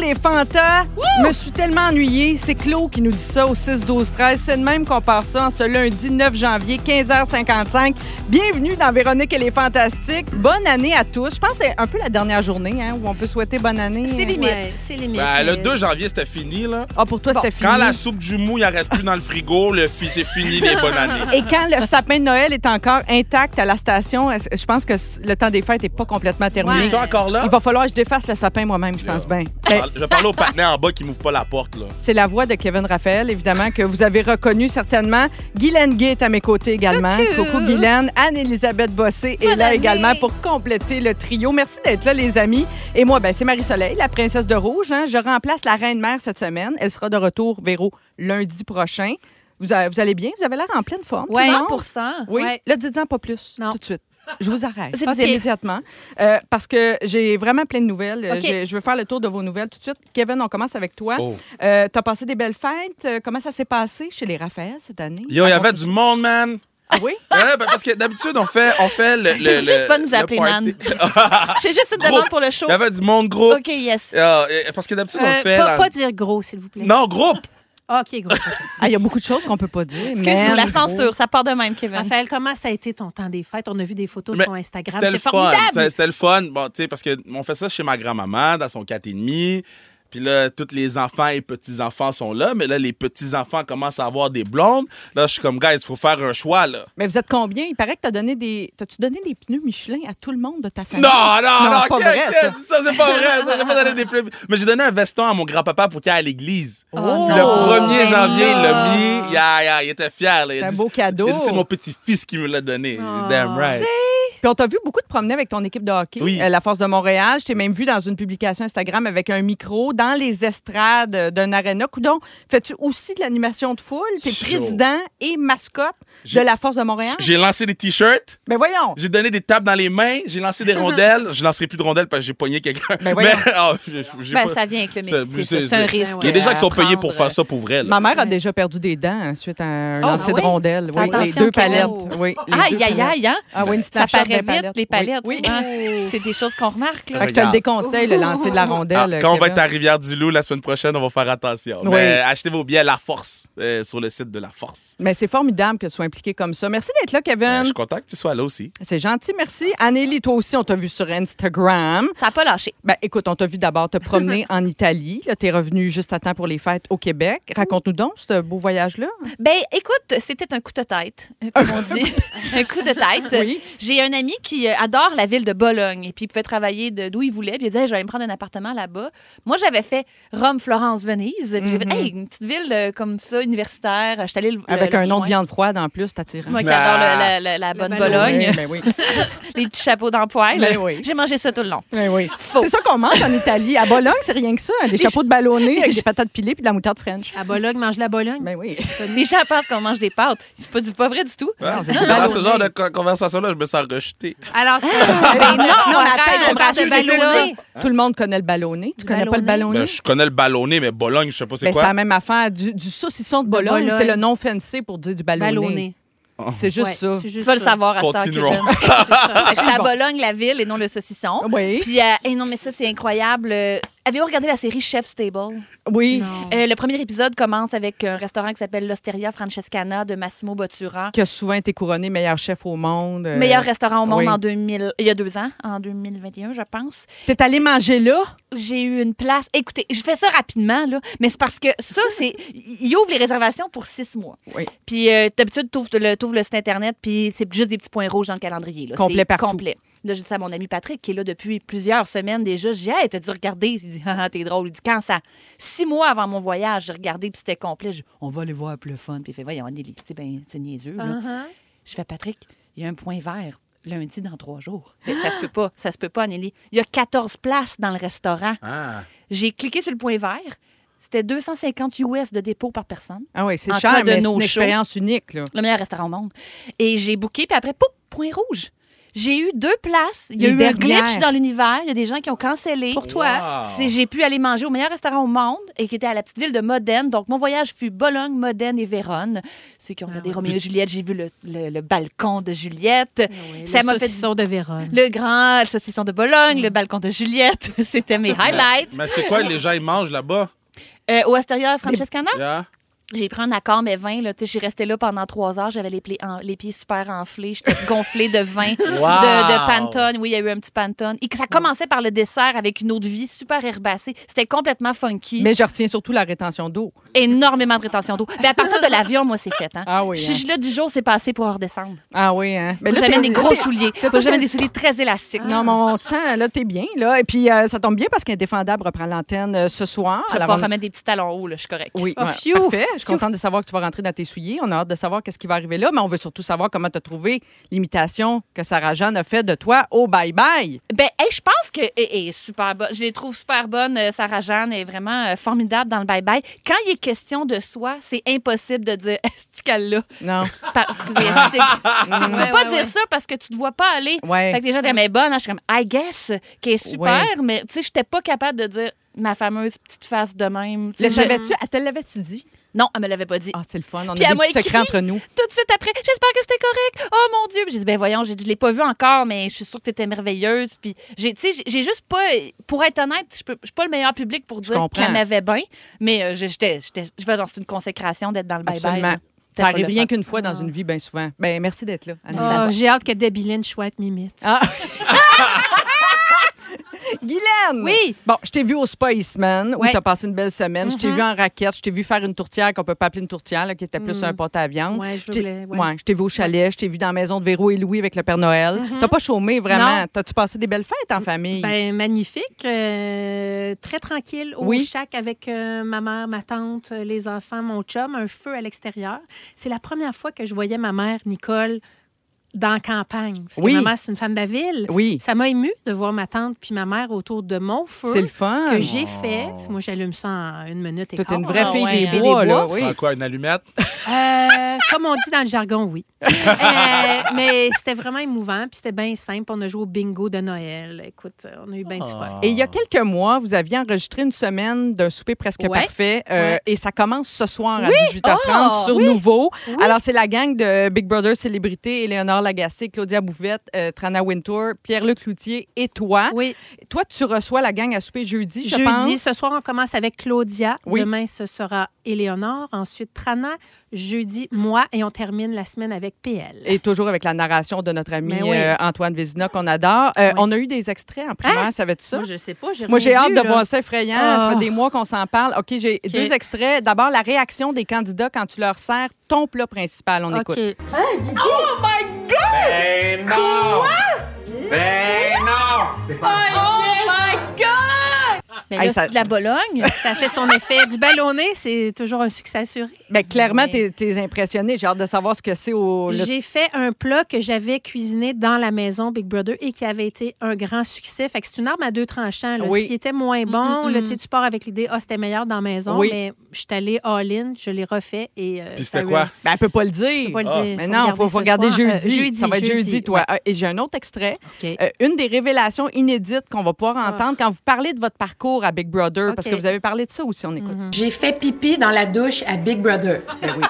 Les fantas. Me suis tellement ennuyée. C'est Claude qui nous dit ça au 6-12-13. C'est de même qu'on part ça en ce lundi 9 janvier, 15h55. Bienvenue dans Véronique et les Fantastiques. Bonne année à tous. Je pense que c'est un peu la dernière journée hein, où on peut souhaiter bonne année. C'est limite. Ouais. C'est limite. Ben, le mais- 2 janvier, c'était fini, là. Ah, pour toi, c'était fini. Quand la soupe du mou, il en reste plus dans le frigo, le fi- c'est fini les bonnes années. Et quand le sapin de Noël est encore intact à la station, est-ce- je pense que le temps des fêtes n'est pas complètement terminé. Ils sont encore là? Il va falloir que je défasse le sapin moi-même, je pense bien. Ben, Je vais parler au partenaire en bas qui m'ouvre pas la porte, là. C'est la voix de Kevin Raphaël, évidemment, que vous avez reconnu certainement. Guylaine Gay est à mes côtés également. Coucou. Coucou Guylaine. Anne-Élisabeth Bossé est là année. également pour compléter le trio. Merci d'être là, les amis. Et moi, ben, c'est Marie-Soleil, la princesse de rouge. hein. Je remplace la reine-mère cette semaine. Elle sera de retour, Véro, lundi prochain. Vous, allez bien? Vous avez l'air en pleine forme. Monde? 100 Oui. Ouais. Là, dites-en pas plus, Non. tout de suite. Je vous arrête. C'est Ok. OK. immédiatement. Euh, parce que j'ai vraiment plein de nouvelles. OK. Je, je veux faire le tour de vos nouvelles tout de suite. Kevin, on commence avec toi. Oh. Euh, T'as passé des belles fêtes. Euh, comment ça s'est passé chez les Raphaël cette année? Yo, il y avait du monde, man. Ah oui? Ouais, parce que d'habitude, on fait, on fait le. le, Juste le- pas nous le appeler, party. J'ai juste une Gros. demande pour le show. Il y avait du monde gros. OK, yes. Ah, euh, parce que d'habitude, on Euh, fait. pas, là- pas dire gros, s'il vous plaît. Non, groupe. Ah, OK, gros. Ah, Il y a beaucoup de choses qu'on peut pas dire. Excuse-nous, Man, la gros. censure, ça part de même, Kevin. Raphaël, comment ça a été ton temps des fêtes? On a vu des photos Mais sur ton Instagram. C'était le fun. C'était- le fun. Bon, tu sais, parce que on fait ça chez ma grand-maman, dans son 4 et demi. Puis là, tous les enfants et petits-enfants sont là. Mais là, les petits-enfants commencent à avoir des blondes. Là, je suis comme, guys, il faut faire un choix, là. Mais vous êtes combien? Il paraît que t'as donné des. T'as-tu donné des pneus Michelin à tout le monde de ta famille? Non, non, non, pas qui- vrai, ça. ça, c'est pas vrai. Ça, j'ai pas donné des plus- Mais j'ai donné un veston à mon grand-papa pour qu'il aille à l'église. Oh, Le 1er ben janvier, il l'a non. mis. Il, a- il était fier. là. Il a C'est un dit- beau cadeau. il a dit, C'est mon petit-fils qui me l'a donné. Oh. Damn right. Puis on t'a vu beaucoup te promener avec ton équipe de hockey, Oui. euh, la Force de Montréal. Je t'ai même vu dans une publication Instagram avec un micro dans les estrades euh, d'un aréna. Coudon, fais-tu aussi de l'animation de foule? T'es président et mascotte de la Force de Montréal? J'ai lancé des t-shirts. Ben voyons! J'ai donné des tapes dans les mains, j'ai lancé des rondelles. je lancerai plus de rondelles parce que j'ai pogné quelqu'un. Ben voyons. ah, j'ai- j'ai Ben, pas- ça vient avec le métier. c'est- un risque. Il y a des gens qui sont payés pour faire ça pour vrai. là. Ma mère a déjà perdu des dents suite à un Oh, lancer ah de rondelles. Oui, les deux palettes. Oui, les Aïe, deux aïe, palettes. aïe, hein? Ah oui, une Ça snapshot paraît vite, les palettes. Oui. C'est des choses qu'on remarque. là. Fait que je te le déconseille, le lancer de la Ah, rondelle. quand on va être à Rivière-du-Loup la semaine prochaine, on va faire attention. Oui. Mais achetez vos billets La Force euh, sur le site de La Force. Mais c'est formidable que tu sois impliqué comme ça. Merci d'être là, Ben, Kevin. je suis content que tu sois là aussi. C'est gentil, merci. Annélie, toi aussi, on t'a vu sur Instagram. Ça n'a pas lâché. Ben, écoute, on t'a vu d'abord te promener en Italie. Là, t'es revenu juste à temps pour les fêtes au Québec. Raconte-nous donc ce beau voyage-là. Ben, écoute, c'était un coup de tête, comme on dit. un coup de tête. Oui. J'ai un ami qui euh, adore la ville de Bologne. Et puis, il pouvait travailler d'où il voulait. Puis, il disait, Hey, je vais aller me prendre un appartement là-bas. Moi, j'avais fait Rome, Florence, Venise. Puis, j'ai fait, Mhm. hey, une petite ville euh, comme ça, universitaire. Je suis allée le- Avec le un nom de viande froide en plus, t'attirant. Moi qui Ah. adore le- la, la- la bonne ballonné. Bologne, Oui, ben oui. les petits chapeaux d'empoil. Ben oui. J'ai mangé ça tout le long. Ben oui. Faux. C'est ça qu'on mange en Italie. À Bologne, c'est rien que ça. hein, Des chapeaux de ballonnés avec des patates pilées puis de la moutarde French. À Bologne, mange la Bologne. Ben oui. Les gens pensent qu'on mange des pâtes. C'est pas, du, pas vrai du tout. Non, c'est C'est du dans ce ballonné. genre de co- conversation-là, je me sens rejeté. Alors, Ben non, Non, mais arrête, attends, on parle de c'est ballonné. Tout le monde connaît le ballonné. Tu connais pas le ballonné? Ben, je connais le ballonné, mais Bologne, je sais pas c'est Ben, quoi. c'est la même affaire. Du, du saucisson de Bologne, Bologne. c'est le nom fancy pour dire du ballonné. ballonné. C'est juste Ouais, ça. c'est Tu juste vas le ça. savoir à cette heure, Continuons. Kevin. Fait que J'étais à. Bologne, la ville, et non le saucisson. Oui. Puis, euh, non, mais ça, c'est incroyable. Euh, Avez-vous regardé la série Chef's Table? Oui. Euh, le premier épisode commence avec un restaurant qui s'appelle l'Osteria Francescana de Massimo Bottura. Qui a souvent été couronné meilleur chef au monde. euh, Meilleur restaurant au monde oui. en 2000, il y a deux ans, en 2021, je pense. T'es allé manger là? J'ai eu une place. Écoutez, je fais ça rapidement, là, mais c'est parce que ça, c'est. Il ouvre les réservations pour six mois. Oui. Puis euh, d'habitude, tu ouvres le, t'ouvres le site Internet, puis c'est juste des petits points rouges dans le calendrier. Là. Complet partout. Complet. Là, j'ai dit ça à mon ami Patrick, qui est là depuis plusieurs semaines déjà. J'ai dit, hey, t'as dû regarder? Il dit, ah, t'es drôle. Il dit, quand ça? Six mois avant mon voyage, j'ai regardé, puis c'était complet. Je dis, on va aller voir plus le fun. Puis il fait, voyons, Nelly, c'est ben, c'est niaiseux. là. Uh-huh. Je fais, Patrick, il y a un point vert lundi dans trois jours. Fait que Ça se peut pas, ça se peut pas, Nelly. Il y a 14 places dans le restaurant. Ah. J'ai cliqué sur le point vert. C'était 250 US de dépôt par personne. Ah oui, c'est cher, mais c'est une show. expérience unique. Là. Le meilleur restaurant au monde. Et j'ai booké, puis après, pouf, point rouge. J'ai eu deux places. Il y Les a eu un glitch dans l'univers. Il y a des gens qui ont cancellé. Pour toi. Wow. C'est- J'ai pu aller manger au meilleur restaurant au monde et qui était à la petite ville de Modène. Donc, mon voyage fut Bologne, Modène et Vérone. Ceux qui ont regardé Roméo et Juliette, j'ai vu le, le- le balcon de Juliette. Oui, Ça le m'a fait saucisson de Vérone. le grand saucisson de Bologne, le balcon de Juliette. C'était mes highlights. Mais c'est quoi les gens ils mangent là-bas? Euh, au Asteria Francescana, Yeah. J'ai pris un accord, mais vin. là. Tu sais, J'ai resté là pendant trois heures. J'avais les, plis- en- les pieds super enflés. J'étais gonflée de vin, de, de Pantone. Oui, il y a eu un petit Pantone. Et ça commençait par le dessert avec une eau de vie super herbacée. C'était complètement funky. Mais je retiens surtout la rétention d'eau. Énormément de rétention d'eau. Mais à partir de l'avion, moi, c'est fait. Hein. Ah oui, Je hein. suis là du jour, c'est passé pour redescendre. Ah oui, hein. Mais t'es- des gros souliers. un- des souliers très élastiques. Non, mais on te sent, là, t'es bien, là. Et puis, euh, ça tombe bien parce qu'Indéfendable reprend l'antenne euh, ce soir. Je vais pouvoir remettre des petits talons hauts, là, je suis correcte. Oui, Oh, ouais, parfait. Je suis contente de savoir que tu vas rentrer dans tes souliers. On a hâte de savoir qu'est-ce qui va arriver là, mais on veut surtout savoir comment tu as trouvé l'imitation que Sarah Jeanne a fait de toi au bye-bye. Ben, hey, je pense que est, est super bonne. Je les trouve super bonnes. Euh, Sarah Jeanne est vraiment euh, formidable dans le bye-bye. Quand il est question de soi, c'est impossible de dire est-ce qu'elle l'a? Non. Par- Excusez, tu peux Ouais, pas ouais, dire ouais. ça parce que tu te vois pas aller. Ouais. Fait que les gens disent, mais bonne, hein? je suis comme, I guess, qui est super, Ouais. mais tu sais, j'étais pas capable de dire ma fameuse petite face de même. Tu Le savais-tu? Elle te l'avais-tu dit? Non, elle me l'avait pas dit. Ah, c'est le fun. On Puis a des secrets entre nous. Tout de suite après, j'espère que c'était correct. Oh mon Dieu. J'ai dit, ben voyons, j'ai dit, je l'ai pas vu encore, mais je suis sûre que tu étais merveilleuse. Puis j'ai, tu sais, j'ai- juste pas, pour être honnête, je je suis pas le meilleur public pour dire qu'elle m'avait bien, mais euh, j'étais, j'étais, je vais genre, c'est une consécration d'être dans le bye-bye. Ça arrive rien qu'une fois dans une vie, bien souvent. Ben merci d'être là. Ah, J'ai hâte que Debbie Lynch soit mimite. Ah. Guylaine! Oui. Bon, je t'ai vu au Spiceman où Ouais. tu as passé une belle semaine. Je t'ai Mhm. vu en raquette. Je t'ai vu faire une tourtière qu'on peut pas appeler une tourtière, là, qui était plus Mm. un pot à viande. Ouais, je t'ai- voulais. ouais. Ouais, je t'ai vu au chalet, je t'ai vu dans la maison de Véro et Louis avec le Père Noël. T'as pas chômé, vraiment. Non. T'as-tu passé des belles fêtes en famille? Ben, magnifique. euh, très tranquille au Oui. chac avec euh, ma mère, ma tante, euh, les enfants, mon chum, un feu à l'extérieur. C'est la première fois que je voyais ma mère, Nicole, dans la campagne. Parce Oui. que ma mère, c'est une femme de la ville. oui, Ça m'a ému de voir ma tante puis ma mère autour de mon feu c'est le fun. que j'ai fait. Moi, j'allume ça en une minute et t'es une vraie Ah fille ouais, des bois, Des là. bois. Oui. Prends quoi, une allumette? Euh, comme on dit dans le jargon, oui. Euh, mais c'était vraiment émouvant, puis c'était bien simple. On a joué au bingo de Noël. Écoute, on a eu bien du fun. Et il y a quelques mois, vous aviez enregistré une semaine d'un souper presque Ouais. parfait. euh, Ouais. Et ça commence ce soir à 18h30 Oh, sur oui. Nouveau. Oui. Alors, c'est la gang de Big Brother Célébrité, Éléonore Lagacé, Claudia Bouvette, euh, Trana Wintour, Pierre-Luc Cloutier et toi. Oui, Toi, tu reçois la gang à souper jeudi, je jeudi, pense. ce soir, on commence avec Claudia. Oui. Demain, ce sera Éléonore. Ensuite, Trana. Jeudi, moi. Et on termine la semaine avec PL. Et toujours avec la narration de notre ami oui. euh, Antoine Vézina, qu'on adore. Euh, Oui. On a eu des extraits en primaire, Hein? savais-tu ça? Moi, je sais pas. Moi, j'ai hâte vu, de là. voir ça effrayant. Ça Ah. fait des mois qu'on s'en parle. OK, j'ai deux extraits. D'abord, la réaction des candidats quand tu leur sers ton plat principal. On écoute. OK. Ben non! Ben non! Mais Hey, là, ça- c'est de la Bologne. Ça fait son effet. Du ballonné, c'est toujours un succès assuré. Ben, clairement, Mais- t'es t'es impressionné. J'ai hâte de savoir ce que c'est au. le- J'ai fait un plat que j'avais cuisiné dans la maison Big Brother et qui avait été un grand succès. Fait que c'est une arme à deux tranchants. là. Oui. S'il était moins bon, Mm, mm, là, mm. tu sais, tu pars avec l'idée, ah, c'était meilleur dans la maison, Oui. mais je suis allée all-in, je l'ai refait et. euh, Puis c'était quoi? Ben, elle peut pas le Je dire. peux pas le Ah. dire. Mais non, il faut, regarder faut ce regarder soir. jeudi. Euh, jeudi. Ça va être jeudi, toi. ouais. Ah, Et j'ai un autre extrait. Euh, une des révélations inédites qu'on va pouvoir Ah. entendre quand vous parlez de votre parcours à Big Brother, parce que vous avez parlé de ça aussi, on écoute. J'ai fait pipi dans la douche à Big Brother. Ben oui.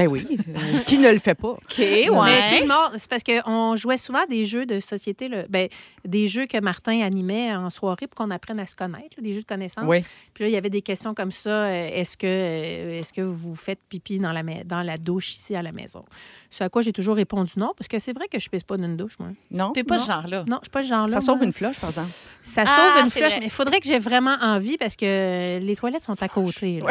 Euh, qui ne le fait pas? OK, Mais tout ouais. le monde, c'est parce qu'on jouait souvent des jeux de société, là, ben, des jeux que Martin animait en soirée pour qu'on apprenne à se connaître, là, des jeux de connaissance. Oui. Puis là, il y avait des questions comme ça. euh, Est-ce que, euh, est-ce que vous faites pipi dans la, dans la douche ici à la maison? Ce à quoi j'ai toujours répondu non, parce que c'est vrai que je pisse pas dans une douche, moi. Non? T'es pas Non. ce genre-là. Non, je suis pas ce genre-là. Ça sauve moi. une flush, par exemple. Ça Ah, sauve une c'est flush, vrai. mais il faudrait que j'ai vraiment envie parce que les toilettes sont à côté. là.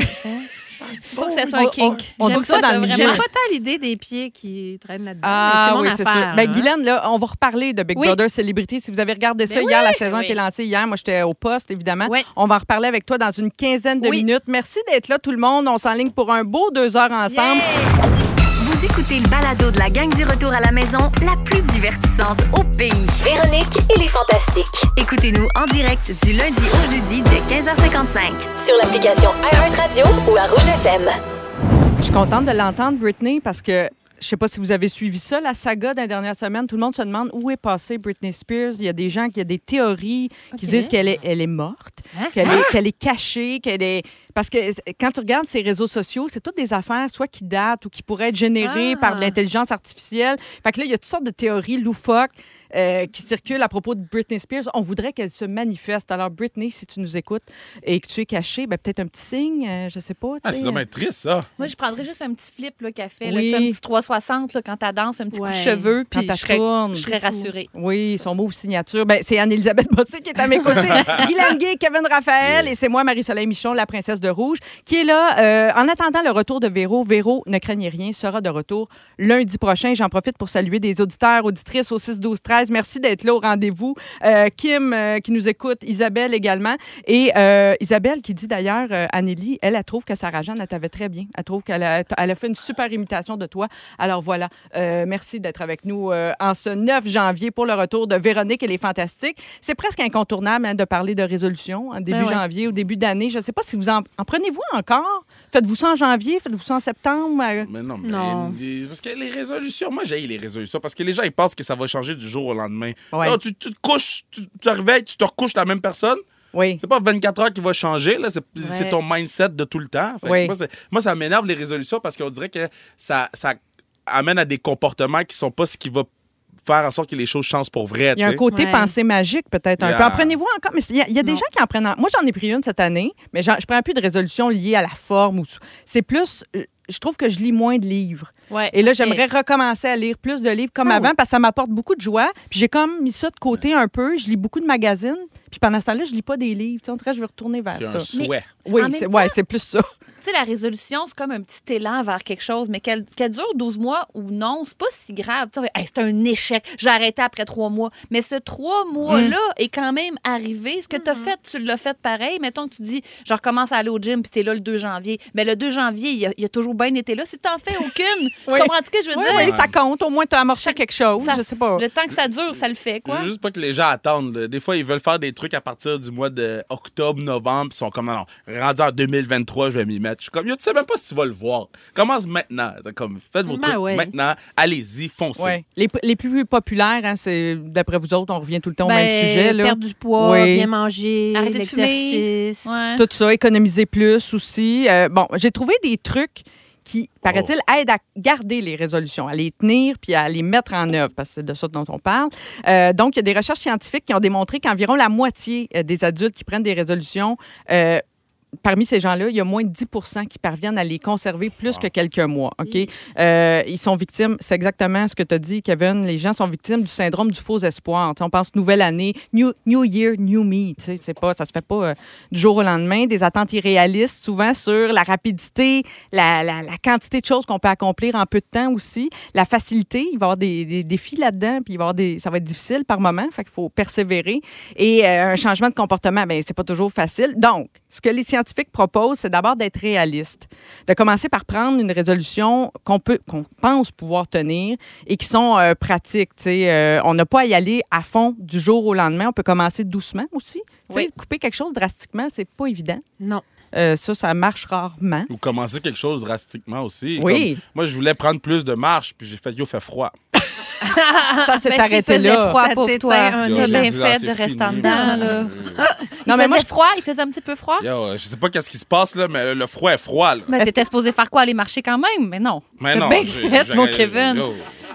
Il faut que ça soit un kink. On dit ça dans le. J'aime pas tant l'idée des pieds qui traînent là-dedans. Ah oui, c'est sûr. Ben. Guylaine, là, on va reparler de Big. Brother Célébrité. Si vous avez regardé ça Ben hier, la saison a été lancée hier. Moi, j'étais au poste, évidemment. Oui. On va en reparler avec toi dans une quinzaine de minutes. Merci d'être là, tout le monde. On s'enligne pour un beau deux heures ensemble. Écoutez le balado de la gang du retour à la maison, la plus divertissante au pays. Véronique et les Fantastiques. Écoutez-nous en direct du lundi au jeudi dès 15h55. Sur l'application iHeartRadio ou à Rouge FM. Je suis contente de l'entendre, Britney, parce que je sais pas si vous avez suivi ça, la saga d'un dernière semaine. Tout le monde se demande où est passée Britney Spears. Il y a des gens qui ont des théories qui disent qu'elle est, elle est morte, Hein? qu'elle est, qu'elle est cachée, qu'elle est. Parce que quand tu regardes ces réseaux sociaux, c'est toutes des affaires soit qui datent ou qui pourraient être générées Ah. par de l'intelligence artificielle. Fait que là, il y a toutes sortes de théories loufoques. Euh, qui circulent à propos de Britney Spears. On voudrait qu'elle se manifeste. Alors, Britney, si tu nous écoutes et que tu es cachée, ben, peut-être un petit signe, euh, je sais pas. Ah, c'est dommage triste, ça. Moi, je prendrais juste un petit flip là, qu'elle fait. Oui. un petit 360 là, quand elle danse, un petit coup de cheveux, puis je serais, tourne. je serais rassurée. Oui, son mot signature. Ben, c'est Anne-Elisabeth Bossé qui est à mes côtés. Guylaine Gay, Kevin Raphaël et c'est moi, Marie-Soleil Michon, la princesse de Rouge, qui est là. euh, en attendant le retour de Véro, Véro, ne craignez rien, sera de retour lundi prochain. J'en profite pour saluer des auditeurs, auditrices au 6 12 13 Merci d'être là au rendez-vous. Euh, Kim euh, qui nous écoute, Isabelle également. Et euh, Isabelle qui dit d'ailleurs, euh, Anneli, elle, elle trouve que Sarah Jeanne, elle t'avait très bien. Elle trouve qu'elle a, elle a fait une super imitation de toi. Alors voilà, merci d'être avec nous en ce 9 janvier pour le retour de Véronique et les Fantastiques. C'est presque incontournable hein, de parler de résolution en début Ben ouais. janvier, au début d'année. Je ne sais pas si vous en, en prenez-vous encore? Faites-vous ça en janvier, faites-vous ça en septembre? euh, Mais non, mais Non. les- parce que les résolutions, moi j'ai les résolutions parce que les gens ils pensent que ça va changer du jour au lendemain. Ouais. Là, tu, tu te couches, tu te réveilles, tu te recouches la même personne. Oui. C'est pas 24 heures qui va changer, là. C'est Ouais. ton mindset de tout le temps. Oui. moi, moi, ça m'énerve les résolutions parce qu'on dirait que ça, ça amène à des comportements qui sont pas ce qui va faire en sorte que les choses changent pour vrai. Il y a un côté Ouais. pensée magique, peut-être un Yeah. peu. En prenez-vous encore? Mais il y a, il y a des gens qui en prennent. en- Moi, j'en ai pris une cette année, mais je prends plus de résolution liée à la forme. ou C'est plus. euh, Je trouve que je lis moins de livres. Ouais. Et là, j'aimerais recommencer à lire plus de livres comme Ah avant parce que ça m'apporte beaucoup de joie. Puis j'ai comme mis ça de côté un peu. Je lis beaucoup de magazines. Puis pendant ce temps-là, je lis pas des livres. Tu sais, on dirait que je veux retourner vers C'est ça. un souhait. Oui, En c'est ouais, c'est plus ça. Tu sais, la résolution, c'est comme un petit élan vers quelque chose, mais qu'elle qu'elle dure 12 mois ou non, c'est pas si grave. Tu Hey, c'est un échec. J'ai arrêté après trois mois. Mais ce trois mois-là Mm. est quand même arrivé. Ce que tu as fait, tu l'as fait pareil. Mettons que tu dis, je recommence à aller au gym, puis tu es là le 2 janvier. Mais le 2 janvier, il a, il a toujours bien été là. Si tu n'en fais aucune, tu Oui. comprends ce que je veux Oui, dire? oui, ça compte. Au moins, tu as amorcé quelque chose. Ça- je sais pas. Le temps que ça dure, ça le fait, quoi. Je veux juste pas que les gens attendent. Des fois, ils veulent faire des trucs à partir du mois de octobre, novembre, ils sont comme, non, non, rendu en 2023, je vais m'y mettre. Je suis comme, yo, tu sais même pas si tu vas le voir. Commence maintenant. Comme, faites vos Ben trucs ouais. maintenant. Allez-y, foncez. Ouais. Les, les plus populaires, hein, c'est d'après vous autres, on revient tout le temps au même Ben, sujet. Là. Perdre du poids, Oui. bien manger, Arrêter de fumer. l'exercice. Ouais. Tout ça, économiser plus aussi. Euh, bon, j'ai trouvé des trucs qui, paraît-il, aident à garder les résolutions, à les tenir puis à les mettre en œuvre, parce que c'est de ça dont on parle. Euh, donc, il y a des recherches scientifiques qui ont démontré qu'environ la moitié euh, des adultes qui prennent des résolutions euh, parmi ces gens-là, il y a moins de 10 qui parviennent à les conserver plus que quelques mois. OK? Euh, ils sont victimes, c'est exactement ce que tu as dit, Kevin. Les gens sont victimes du syndrome du faux espoir. On pense nouvelle année, new, new year, new me. Tu sais, c'est pas, ça se fait pas euh, du jour au lendemain. Des attentes irréalistes, souvent sur la rapidité, la, la- la quantité de choses qu'on peut accomplir en peu de temps aussi, la facilité. Il va y avoir des, des défis là-dedans, puis il va y avoir des, ça va être difficile par moment. Fait qu'il faut persévérer. Et euh, un changement de comportement, ben c'est pas toujours facile. Donc, ce que les scientifiques proposent, c'est d'abord d'être réaliste, de commencer par prendre une résolution qu'on peut, qu'on pense pouvoir tenir et qui sont euh, pratiques. tu sais. Euh, on n'a pas à y aller à fond du jour au lendemain. On peut commencer doucement aussi. Tu sais, Oui. Couper quelque chose drastiquement, c'est pas évident. Non. Euh, ça, ça marche rarement. Ou commencer quelque chose drastiquement aussi. Oui. Comme, moi, je voulais prendre plus de marche, puis j'ai fait, yo, fait froid. Ça s'est Ben, arrêté là. froid Ça pour toi. un Yo, bien fait de rester en dedans, là. Non, mais moi, je- froid, il faisait un petit peu froid. Yo, euh, je sais pas qu'est-ce qui se passe, là, mais le froid est froid, là. Mais t'étais supposé faire quoi? Aller marcher quand même? Mais non. Mais non. bien fait, mon Kevin.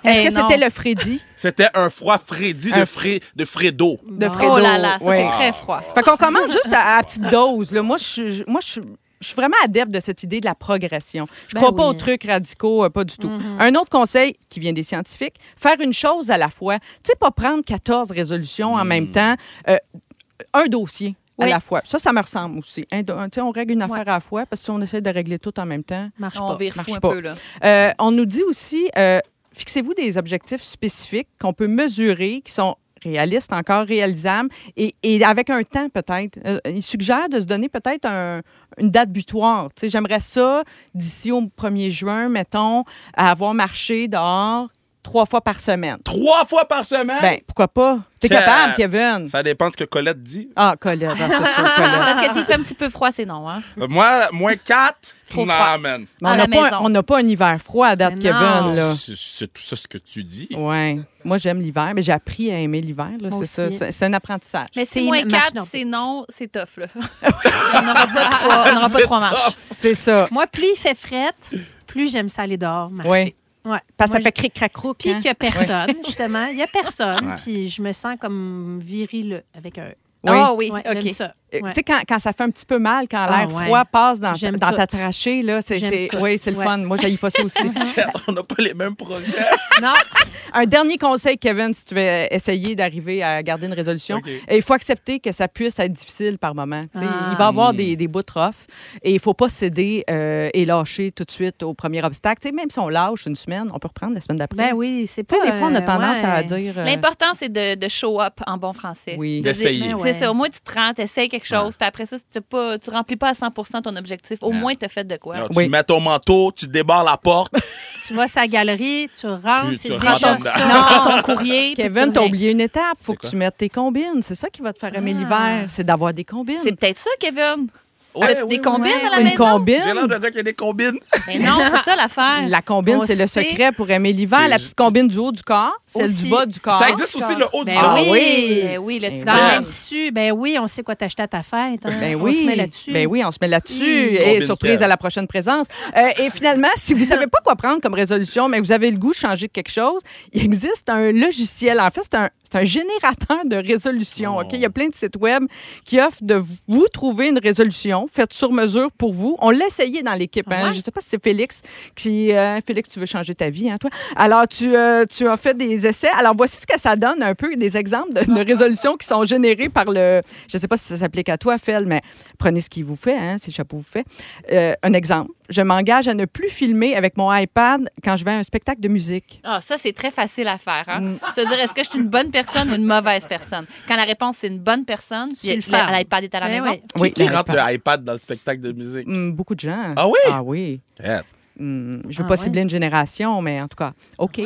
Est-ce Hey, que c'était le Freddy? C'était un froid Freddy Un- de, Fré, de Fredo. de Bon. Fredo? Oh là là, ça Ouais. c'est très froid. Fait qu'on commence juste à, à petite dose. Là. Moi, je, suis- moi je, suis- je suis vraiment adepte de cette idée de la progression. Je Ben crois pas aux trucs radicaux, euh, pas du tout. Un autre conseil qui vient des scientifiques, faire une chose à la fois. Tu sais, pas prendre 14 résolutions en même temps. Euh, un dossier à Oui. la fois. Ça, ça me ressemble aussi. Un un- tu sais, on règle une affaire à la fois parce que si on essaie de régler tout en même temps, Marche On pas. vire marche fou un pas. peu, là. euh, on nous dit aussi, euh, fixez-vous des objectifs spécifiques qu'on peut mesurer, qui sont réaliste, encore réalisable et, avec un temps peut-être. Euh, il suggère de se donner peut-être un- une date butoir. J'aimerais ça, d'ici au 1er juin, mettons, avoir marché dehors trois fois par semaine. Trois fois par semaine? Ben, pourquoi pas? T'es Que- capable, Kevin? Ça dépend de ce que Colette dit. Ah, Colette, ah, c'est sûr, Colette. Parce que s'il fait un petit peu froid, c'est non. Hein? Euh, Moi, moins quatre, Trop non, froid. man. Mais à on la n'a pas, maison. on n'a pas un hiver froid à date, Mais Kevin. non. Là. C'est c'est tout ça ce que tu dis. Ouais. Moi, j'aime l'hiver, mais j'ai appris à aimer l'hiver. là, Moi C'est ça. aussi. C'est c'est un apprentissage. Mais C'est si moins une marche 4, dans- c'est non, c'est tough. Là. on n'aura pas trois, on n'aura pas C'est trois marches. C'est ça. Moi, plus il fait frette, plus j'aime ça aller dehors, marcher. Oui. Ouais. Parce que ça fait cric crac. Puis hein? qu'il n'y a personne, justement. Il n'y a personne. Puis je me sens comme viril avec un. Oui. Ah oui, Ouais, OK. J'aime ça. Euh, Ouais. Tu sais, quand, quand ça fait un petit peu mal, quand Ah, l'air ouais. froid passe dans, ta, dans ta trachée, là, c'est, oui, c'est le Ouais. fun. Moi, j'aille pas ça aussi. On n'a pas les mêmes programmes. Non, un dernier conseil, Kevin, si tu veux essayer d'arriver à garder une résolution, et il faut accepter que ça puisse être difficile par moment. Tu sais, Ah. Il va y avoir Mm. des, des bouts rough et il faut pas céder euh, et lâcher tout de suite au premier obstacle. Tu sais, même si on lâche une semaine, on peut reprendre la semaine d'après. ben oui, c'est Tu pas. sais, des fois, on a euh, tendance à dire... euh, L'important, c'est de, de show up en bon français. Oui. D'essayer. C'est ça. Au moins, tu te rends, tu essaies quelque chose, puis après ça, tu ne remplis pas à 100% ton objectif, au Ouais. moins, tu as fait de quoi. Alors, Oui. Tu mets ton manteau, tu débarres la porte. Tu vas à la galerie, tu rentres, c'est tu déjà ça. Ton courrier. Kevin, tu t'as oublié une étape. faut que tu mettes tes combines. C'est ça qui va te faire aimer Ah. l'hiver. C'est d'avoir des combines. C'est peut-être ça, Kevin. Ouais, As-tu oui, des oui. combines ouais. à la Une maison? combine? J'ai l'air d'un gars qui a des combines. Mais non, c'est ça l'affaire. La combine, c'est le sait. secret pour aimer l'hiver. La petite combine du haut du corps, celle Aussi. du bas du corps. Ça existe aussi le haut du Ben corps. oui. oui. Ben oui, le petit Dans Ben le corps. même tissu, ben oui, on sait quoi t'acheter à ta fête. hein. Ben on oui, se met là-dessus. ben oui, on se met là-dessus. Mmh. Et Combine surprise quelle? à la prochaine présence. Euh, et finalement, si vous savez pas quoi prendre comme résolution, mais vous avez le goût de changer de quelque chose, il existe un logiciel. En fait, c'est un, c'est un générateur de résolutions. Oh. ok? Il y a plein de sites web qui offrent de vous trouver une résolution faite sur mesure pour vous. On l'a essayé dans l'équipe. hein. Ouais? Je sais pas si c'est Félix qui... euh, Félix, tu veux changer ta vie, hein, toi? Alors, tu, euh, tu as fait des essais. Alors, voici ce que ça donne, un peu des exemples de, de résolutions qui sont générées par le... Je sais pas si ça s'applique à toi, Fel, mais prenez ce qui vous fait, hein, si le chapeau vous fait. Euh, un exemple. Je m'engage à ne plus filmer avec mon iPad quand je vais à un spectacle de musique. Ah, ça, c'est très facile à faire. Hein? Mm. Se dire, est-ce que je suis une bonne personne ou une mauvaise personne? Quand la réponse, c'est une bonne personne, l'iPad est à la Ben maison. oui. Oui, Qui le rentre iPad. le iPad dans le spectacle de musique? Hum, beaucoup de gens. Ah oui? Ah oui. Yeah. Hum, je veux Ah pas ouais? cibler une génération, mais en tout cas, OK.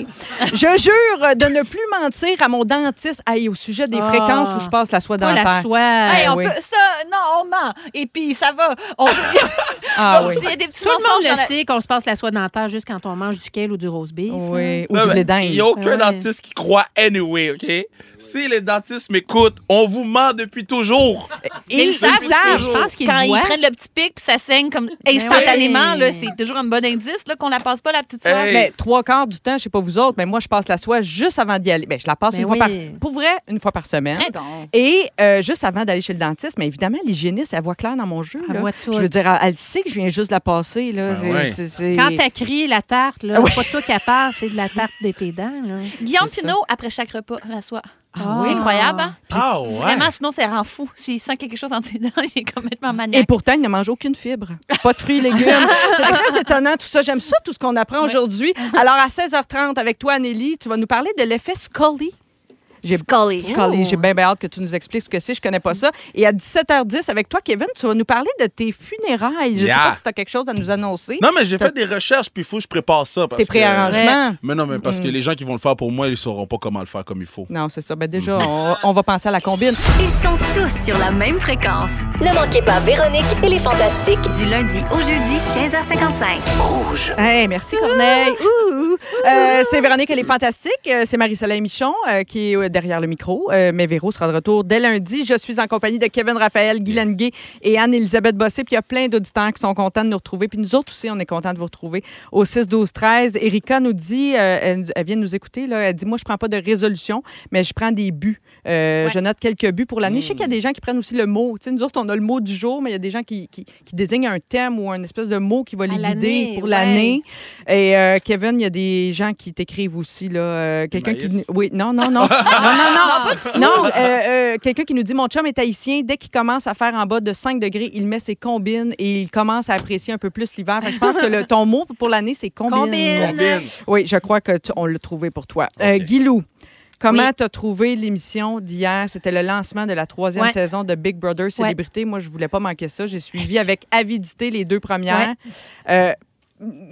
je jure de ne plus mentir à mon dentiste Hey, au sujet des Ah. fréquences où je passe la soie Pas dentaire. la soie. Hey, on oui. peut, ça, non, on ment. Et puis, ça va. On, Ah on- oui. s'il y a des petits Tout le monde le la- sait qu'on se passe la soie dentaire juste quand on mange du kale ou du roast beef. Oui, ou Non, du blé d'Inde. Il n'y a aucun Ouais. dentiste qui croit anyway, OK? Si les dentistes m'écoutent, on vous ment depuis toujours. Ils Ils savent. Je pense qu'ils Quand le ils voient. prennent le petit pic puis ça saigne comme instantanément, oui. là, c'est toujours un bon indice qu'on la passe pas, la petite soie. Hey. Mais trois quarts du temps, je sais pas vous autres, mais moi, je passe la soie juste avant d'y aller. Ben, je la passe Ben une fois par. Pour vrai, une fois par semaine. Très bon. Et euh, juste avant d'aller chez le dentiste, mais évidemment, l'hygiéniste, elle voit clair dans mon jeu. Elle là. voit tout. Je veux dire, elle, sait que je viens juste de la passer. Là. Ben ouais. Quand t'as crié la tarte, là, Ah pas toi qui la passe, c'est de la tarte de tes dents. Là. Guillaume. Pinot, après chaque repas, la soie. Ah oui? Incroyable, hein? Ah ouais? Vraiment, sinon, ça rend fou. S'il sent quelque chose entre ses dents, il est complètement Et maniaque. pourtant, il ne mange aucune fibre. Pas de fruits et légumes. C'est très étonnant tout ça. J'aime ça, tout ce qu'on apprend aujourd'hui. Alors, à 16h30, avec toi, Anneli, tu vas nous parler de l'effet Scully. J'ai Scully. Scully. J'ai bien bien hâte que tu nous expliques ce que c'est. Je connais pas ça. Et à 17h10, avec toi, Kevin, tu vas nous parler de tes funérailles. Je sais pas si tu as quelque chose à nous annoncer. Non, mais j'ai fait des recherches, puis il faut que je prépare ça. Parce Tes que- préarrangements. Mais non, mais parce que Mm. les gens qui vont le faire pour moi, ils sauront pas comment le faire comme il faut. Non, c'est ça. Ben déjà, on, on va penser à la combine. Ils sont tous sur la même fréquence. Ne manquez pas Véronique et les Fantastiques. Du lundi au jeudi, 15h55. Hey, merci Corneille. Ouh. Euh, c'est Véronique, elle est fantastique. Euh, C'est Marie-Soleil Michon euh, qui est derrière le micro. Euh, mais Véro sera de retour dès lundi. Je suis en compagnie de Kevin Raphaël, Guy Lenguet et Anne-Élisabeth Bossé. Puis il y a plein d'auditeurs qui sont contents de nous retrouver. Puis nous autres aussi, on est contents de vous retrouver au 6 12 13 Erika nous dit, euh, elle, elle vient de nous écouter, là, elle dit, moi, je prends pas de résolution, mais je prends des buts. Euh, Ouais. Je note quelques buts pour l'année. Je sais qu'il y a des gens qui prennent aussi le mot. Tu sais, nous autres, on a le mot du jour, mais il y a des gens qui, qui, qui désignent un thème ou un espèce de mot qui va les guider pour ouais. l'année. Et euh, Kevin, il y a des gens qui t'écrivent aussi. là, euh, quelqu'un qui. Oui, non, non, non. non, non, non. Non, euh, euh, quelqu'un qui nous dit Mon chum est haïtien. Dès qu'il commence à faire en bas de 5 degrés, il met ses combines et il commence à apprécier un peu plus l'hiver. Fait que Je pense que le, ton mot pour l'année, c'est combine. Combine. Combine. Oui, je crois que tu- on l'a trouvé pour toi. Euh, OK. Guilou. Comment Oui. tu as trouvé l'émission d'hier? C'était le lancement de la troisième Ouais. saison de Big Brother Célébrité. Moi, je voulais pas manquer ça. J'ai suivi avec avidité les deux premières. Euh,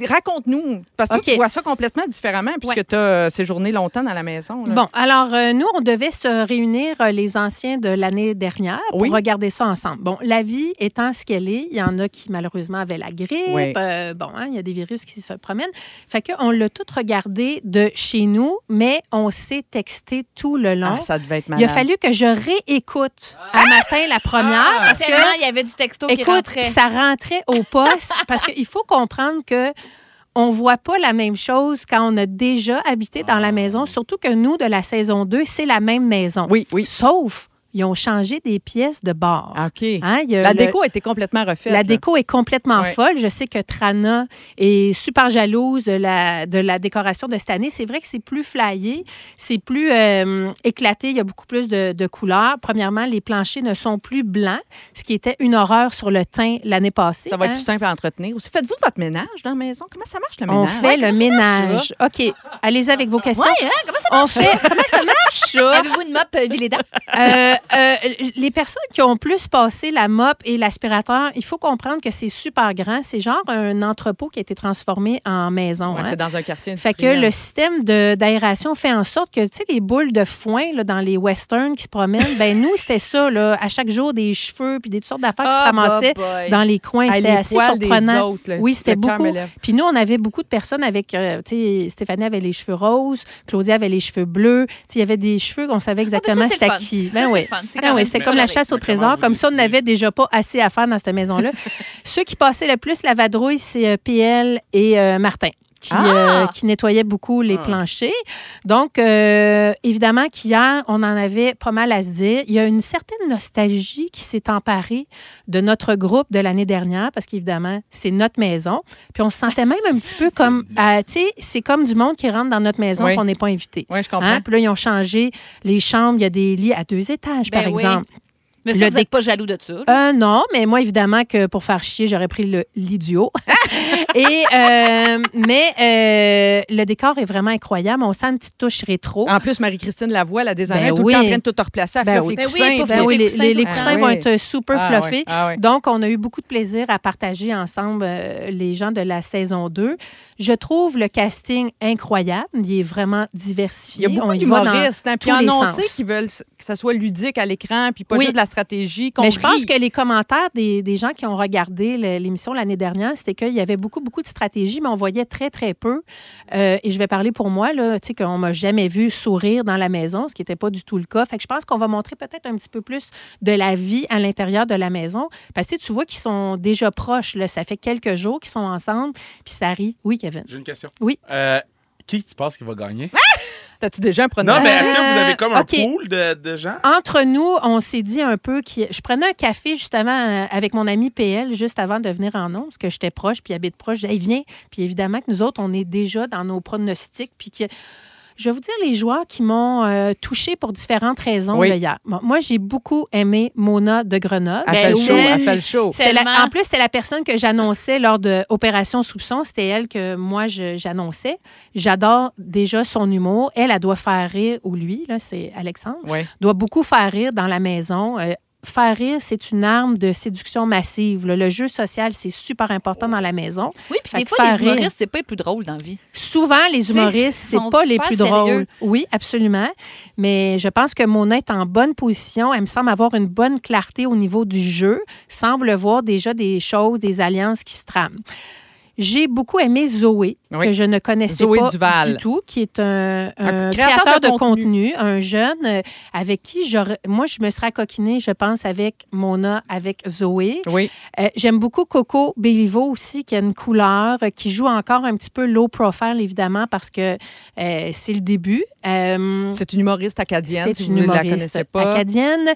Raconte-nous, parce que tu vois ça complètement différemment puisque Ouais. tu as séjourné longtemps dans la maison. là. Bon, alors, euh, nous, on devait se réunir, euh, les anciens de l'année dernière, pour Oui. regarder ça ensemble. Bon, la vie étant ce qu'elle est, il y en a qui, malheureusement, avaient la grippe. Oui. euh, bon, hein, il y a des virus qui se promènent. Fait qu'on l'a tout regardé de chez nous, mais on s'est texté tout le long. Ah, ça devait être il a malade. fallu que je réécoute à matin la première parce que il y avait du texto qui Écoute, rentrait. ça rentrait au poste parce qu'il faut comprendre que on voit pas la même chose quand on a déjà habité dans la maison, surtout que nous, de la saison 2, c'est la même maison. Oui, oui. Sauf, ils ont changé des pièces de bord. Ah, OK. Hein, il y a La le- déco a été complètement refaite. la là. déco est complètement Ouais. folle. Je sais que Trana est super jalouse de la, de la décoration de cette année. C'est vrai que c'est plus flyé, c'est plus euh, éclaté, il y a beaucoup plus de, de couleurs. Premièrement, les planchers ne sont plus blancs, ce qui était une horreur sur le teint l'année passée. Ça va être hein. plus simple à entretenir. aussi. Faites-vous votre ménage dans la maison? Comment ça marche, le On ménage? fait le ménage. OK. Allez-y avec vos questions. Ouais, hein? Comment ça On fait. Comment ça marche? Avez-vous une mop euh? Euh, euh, les personnes qui ont plus passé la mop et l'aspirateur, il faut comprendre que c'est super grand. C'est genre un entrepôt qui a été transformé en maison. Ouais, hein. C'est dans un quartier Fait que le système d'aération fait en sorte que, tu sais, les boules de foin là, dans les westerns qui se promènent, ben nous, c'était ça, là, à chaque jour, des cheveux puis des toutes sortes d'affaires qui se Ah, ramassaient bah, boy. dans les coins. Ah, C'était assez surprenant. autres, là. Oui, c'était beaucoup. Puis nous, on avait beaucoup de personnes avec, euh, tu sais, Stéphanie avait les cheveux roses, Claudia avait les cheveux bleus. Tu sais, il y avait des cheveux qu'on savait exactement Ah, ben c'était qui. Ben oui. Fun. C'est Ah oui, c'était comme la chasse au trésor. Comme ça, on n'avait déjà pas assez à faire dans cette maison-là. Ceux qui passaient le plus la vadrouille, c'est euh, PL et euh, Martin. Qui, Ah! euh, qui nettoyaient beaucoup les Ah. planchers. Donc, euh, évidemment qu'hier, on en avait pas mal à se dire. Il y a une certaine nostalgie qui s'est emparée de notre groupe de l'année dernière, parce qu'évidemment, c'est notre maison. Puis on se sentait même un petit peu comme, euh, tu sais, c'est comme du monde qui rentre dans notre maison Oui. qu'on n'est pas invité. Oui, je comprends. Hein? Puis là, ils ont changé les chambres. Il y a des lits à deux étages, Ben par oui. exemple. Mais Le ça, vous n'êtes pas jaloux de ça. Euh, non, mais moi, évidemment, que pour faire chier, j'aurais pris. Et, euh, mais euh, le décor est vraiment incroyable. On sent une petite touche rétro. En plus, Marie-Christine Lavoie, la designer, Ben tout le temps en oui. train de tout replacer. Elle Ben oui. les Ben oui, coussins. Ben oui, les, coussins, les- tout les le coussins vont être super Ah fluffés. ah. Donc, on a eu beaucoup de plaisir à partager ensemble euh, les gens de la saison 2. Je trouve le casting incroyable. Il est vraiment Il diversifié. y a beaucoup d'humoristes hein, puis annoncés qui veulent que ça soit ludique à l'écran, puis pas Oui. juste de la stratégie. Mais je pense que les commentaires des, des gens qui ont regardé l'émission l'année dernière, c'était qu'il y avait beaucoup, beaucoup de stratégies, mais on voyait très, très peu. Euh, et je vais parler pour moi, là, tu sais, qu'on m'a jamais vu sourire dans la maison, ce qui n'était pas du tout le cas. Fait que je pense qu'on va montrer peut-être un petit peu plus de la vie à l'intérieur de la maison. Parce que tu vois qu'ils sont déjà proches, là. Ça fait quelques jours qu'ils sont ensemble, puis ça rit. Oui, Kevin. J'ai une question. Oui. Euh, qui tu penses qui va gagner? T'as-tu déjà un pronostic? Non, mais est-ce que vous avez comme un OK. pool de, de gens? Entre nous, on s'est dit un peu que je prenais un café justement euh, avec mon ami PL juste avant de venir en ondes, parce que j'étais proche, puis il habite proche. Je disais, Hey, viens. Puis évidemment que nous autres, on est déjà dans nos pronostics, puis que je vais vous dire les joueurs qui m'ont euh, touché pour différentes raisons Oui. là, hier. Bon, moi, j'ai beaucoup aimé Mona de Grenoble. Elle fait le Ben show, elle fait le show. La- en plus, c'est la personne que j'annonçais lors de Opération Soupçon. C'était elle que moi, je- j'annonçais. J'adore déjà son humour. Elle, elle doit faire rire, ou lui, là, c'est Alexandre, Oui. doit beaucoup faire rire dans la maison. Euh, faire rire, c'est une arme de séduction massive. là. Le jeu social, c'est super important dans la maison. Oui, puis des fois, les humoristes, c'est pas les plus drôles dans la vie. Souvent, les humoristes, c'est pas les plus sérieux. drôles. Oui, absolument. Mais je pense que Mona est en bonne position. Elle me semble avoir une bonne clarté au niveau du jeu. Semble voir déjà des choses, des alliances qui se trament. J'ai beaucoup aimé Zoé, Oui. que je ne connaissais Zoé pas Duval. du tout, qui est un, un créateur créateur, de de, contenu. contenu. un jeune euh, avec qui j'aurais, moi je me serais coquinée, je pense, avec Mona, avec Zoé. Oui. Euh, J'aime beaucoup Coco Béliveau aussi, qui a une couleur, euh, qui joue encore un petit peu low profile, évidemment, parce que euh, c'est le début. Euh, C'est une humoriste acadienne. c'est si une vous ne la humoriste connaissez pas. acadienne.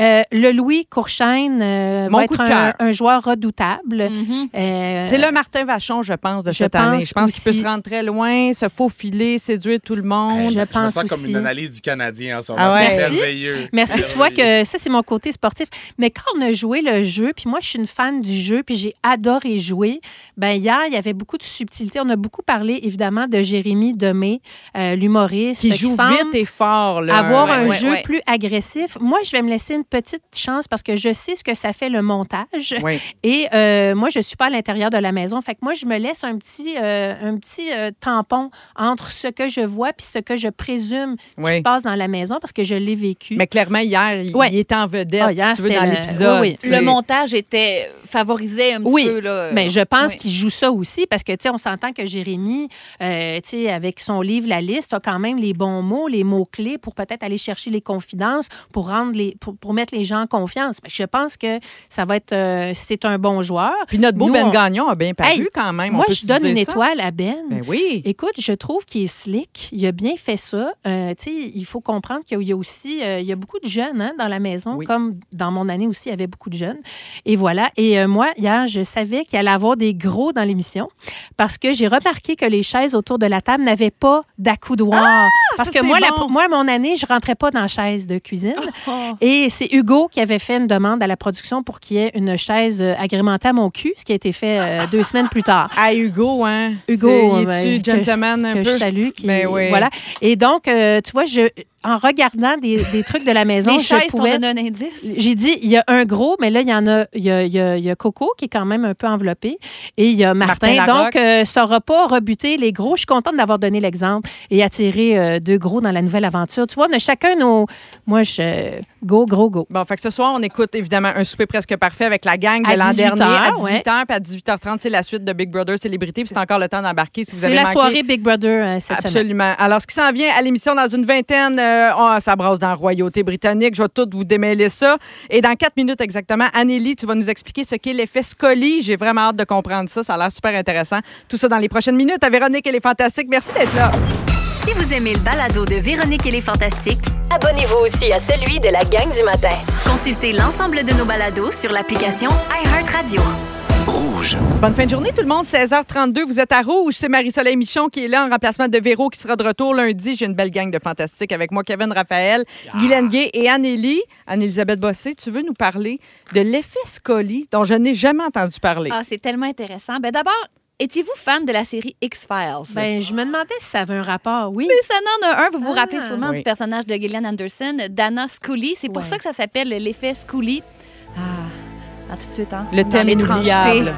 Euh, le Louis Courchaine euh, Mon va coup être de cœur. un, un joueur redoutable. Mhm. Euh, C'est le Martin Vachon Vachon, je pense, de Je cette année. pense Je pense qu'il peut se rendre très loin, se faufiler, séduire tout le monde. Je me pense sens comme une analyse du Canadien en ce moment. Ah ouais? C'est Merci. merveilleux. Merci, tu vois que ça, c'est mon côté sportif. Mais quand on a joué le jeu, puis moi, je suis une fan du jeu, puis j'ai adoré jouer, ben hier, il y avait beaucoup de subtilité. On a beaucoup parlé, évidemment, de Jérémy Demé, euh, l'humoriste. Qui joue semble vite et fort. Là. avoir Ouais, un ouais, jeu ouais. plus agressif. Moi, je vais me laisser une petite chance parce que je sais ce que ça fait le montage. Et euh, moi, je ne suis pas à l'intérieur de la maison. Fait que moi, je me laisse un petit, euh, un petit euh, tampon entre ce que je vois puis ce que je présume qui se passe dans la maison parce que je l'ai vécu. Mais clairement, hier, il, Ouais. il était en vedette, Ah, hier, si tu veux, dans le- l'épisode. oui, oui. Le montage était favorisait un petit Oui, peu. Là, Mais je pense Oui. qu'il joue ça aussi parce que, tu sais, on s'entend que Jérémy, euh, tu sais, avec son livre La liste, a quand même les bons mots, les mots-clés pour peut-être aller chercher les confidences, pour rendre les, pour, pour mettre les gens en confiance. Que Je pense que ça va être, euh, c'est un bon joueur. Puis notre beau Nous, Ben on- Gagnon a bien paru Hey, quand même. Moi, on peut je donne une ça. étoile à Ben. Ben oui. Écoute, je trouve qu'il est slick. Il a bien fait ça. Euh, il faut comprendre qu'il y a aussi euh, il y a beaucoup de jeunes hein, dans la maison, Oui. comme dans mon année aussi, il y avait beaucoup de jeunes. Et voilà. Et euh, moi, hier, je savais qu'il allait avoir des gros dans l'émission parce que j'ai remarqué que les chaises autour de la table n'avaient pas d'accoudoir. parce Ah, ça, que moi, la- bon. moi, à mon année, je rentrais pas dans la chaise de cuisine. Oh. Et c'est Hugo qui avait fait une demande à la production pour qu'il y ait une chaise agrémentée à mon cul, ce qui a été fait deux semaines plus tard. À Hugo, hein. Hugo, ouais, est-tu que- gentleman un que peu? je salue. Qui, Ben oui. Voilà. Et donc, euh, tu vois, je, en regardant des, des trucs de la maison, Les je chaises t'ont pouvais... donné un indice? J'ai dit, il y a un gros, mais là, il y en a, il y a, il y a- il y a Coco qui est quand même un peu enveloppé et il y a Martin. Donc, euh, ça n'aura pas rebuté les gros. Je suis contente d'avoir donné l'exemple et attiré euh, deux gros dans la nouvelle aventure. Tu vois, on a chacun nos. Moi, je. Go, gros, go. Bon, fait que ce soir, on écoute évidemment un souper presque parfait avec la gang de À l'an 18 dernier à heures, 18h. ouais. Puis à 18h30, c'est la suite de Big Brother Célébrité. Puis c'est encore le temps d'embarquer si vous C'est la manqué. soirée Big Brother euh, cette semaine. Absolument. Alors, ce qui s'en vient à l'émission dans une vingtaine, euh, oh, ça brasse dans la royauté britannique. Je vais tout vous démêler ça. Et dans quatre minutes exactement, Anneli, tu vas nous expliquer ce qu'est l'effet Scully. J'ai vraiment hâte de comprendre ça. Ça a l'air super intéressant. Tout ça dans les prochaines minutes. À Véronique, elle est fantastique. Merci d'être là. Si vous aimez le balado de Véronique et les Fantastiques, Abonnez-vous aussi à celui de la gang du matin. consultez l'ensemble de nos balados sur l'application iHeartRadio. Bonne fin de journée, tout le monde. 16h32, vous êtes à Rouge. C'est Marie-Soleil Michon qui est là en remplacement de Véro qui sera de retour lundi. J'ai une belle gang de fantastiques avec moi, Kevin Raphaël, Guylaine Gay et Annélie. Anne-Elisabeth Bossé, tu veux nous parler de l'effet Scully dont je n'ai jamais entendu parler? Ah, c'est tellement intéressant. Ben, D'abord, étiez-vous fan de la série X-Files? Ben, je me demandais si ça avait un rapport. Oui. Mais ça en a un. Vous vous Ah. rappelez sûrement Oui. du personnage de Gillian Anderson, Dana Scully. C'est pour Ouais. ça que ça s'appelle l'effet Scully. Ah, ah, tout de suite, hein? Le thème inoubliable.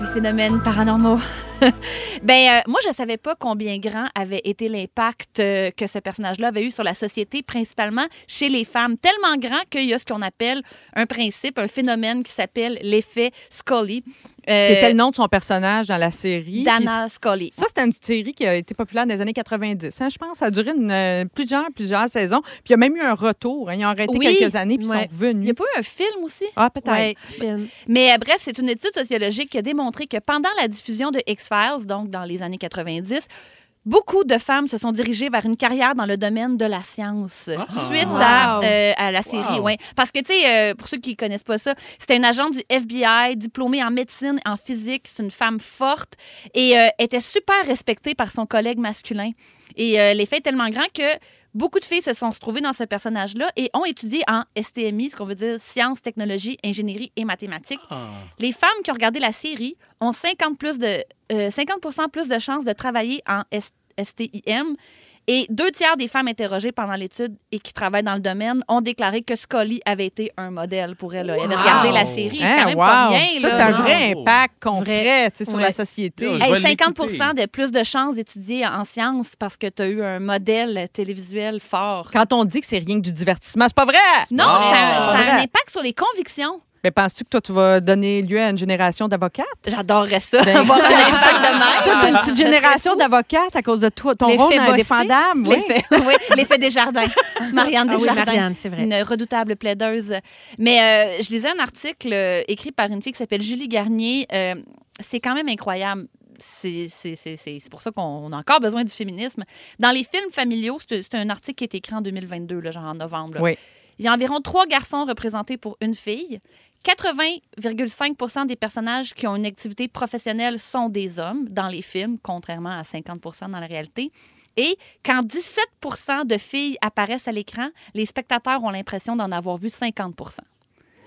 Les phénomènes paranormaux. ben, euh, moi, je savais pas combien grand avait été l'impact euh, que ce personnage-là avait eu sur la société, principalement chez les femmes. Tellement grand qu'il y a ce qu'on appelle un principe, un phénomène qui s'appelle l'effet Scully. Euh, C'était le nom de son personnage dans la série. Dana Scully. Ça, c'était une série qui a été populaire dans les années 90. hein, je pense ça a duré une, euh, plusieurs, plusieurs saisons. Puis il y a même eu un retour. hein, ils ont arrêté Oui, quelques années puis ouais. sont revenus. Il y a pas eu un film aussi? Ah, peut-être. Ouais. Mais euh, bref, c'est une étude sociologique qui a démontré que pendant la diffusion de X-Files, donc dans les années 90, Beaucoup de femmes se sont dirigées vers une carrière dans le domaine de la science Ah. suite à, euh, à la série. Wow. Ouais. Parce que, tu sais, euh, pour ceux qui ne connaissent pas ça, c'était une agente du FBI, diplômée en médecine, en physique. C'est une femme forte et euh, était super respectée par son collègue masculin. Et euh, l'effet est tellement grand que beaucoup de filles se sont retrouvées dans ce personnage-là et ont étudié en STMI, ce qu'on veut dire sciences, technologie, ingénierie et mathématiques. Les femmes qui ont regardé la série ont 50, plus de, euh, 50 plus de chances de travailler en STIM. Et deux tiers des femmes interrogées pendant l'étude et qui travaillent dans le domaine ont déclaré que Scully avait été un modèle pour elle. Elle avait Wow. regardé la série. C'est Hein, quand même pas wow. rien. Ça, c'est un Wow. vrai impact concret sur Ouais. la société. Hey, vais 50 l'écouter. de plus de chances d'étudier en sciences parce que tu as eu un modèle télévisuel fort. Quand on dit que c'est rien que du divertissement, c'est pas vrai! Non, ça, ça a un impact sur les convictions. Mais penses-tu que toi, tu vas donner lieu à une génération d'avocates? J'adorerais ça. Ben, avoir un impact de même. Toi, une petite génération d'avocates à cause de toi, ton L'effet rôle indéfendable. oui. L'effet, oui, l'effet des jardins. Marianne Ah oui, Desjardins. Marianne, c'est vrai. Une redoutable plaideuse. Mais euh, je lisais un article euh, écrit par une fille qui s'appelle Julie Garnier. Euh, c'est quand même incroyable. C'est c'est- c'est- c'est- c'est pour ça qu'on a encore besoin du féminisme. Dans les films familiaux, c'est c'est un article qui est écrit en 2022, là, genre en novembre. là. Oui. Il y a environ trois garçons représentés pour une fille. 80,5% des personnages qui ont une activité professionnelle sont des hommes dans les films, contrairement à 50 dans la réalité. Et quand 17% de filles apparaissent à l'écran, les spectateurs ont l'impression d'en avoir vu 50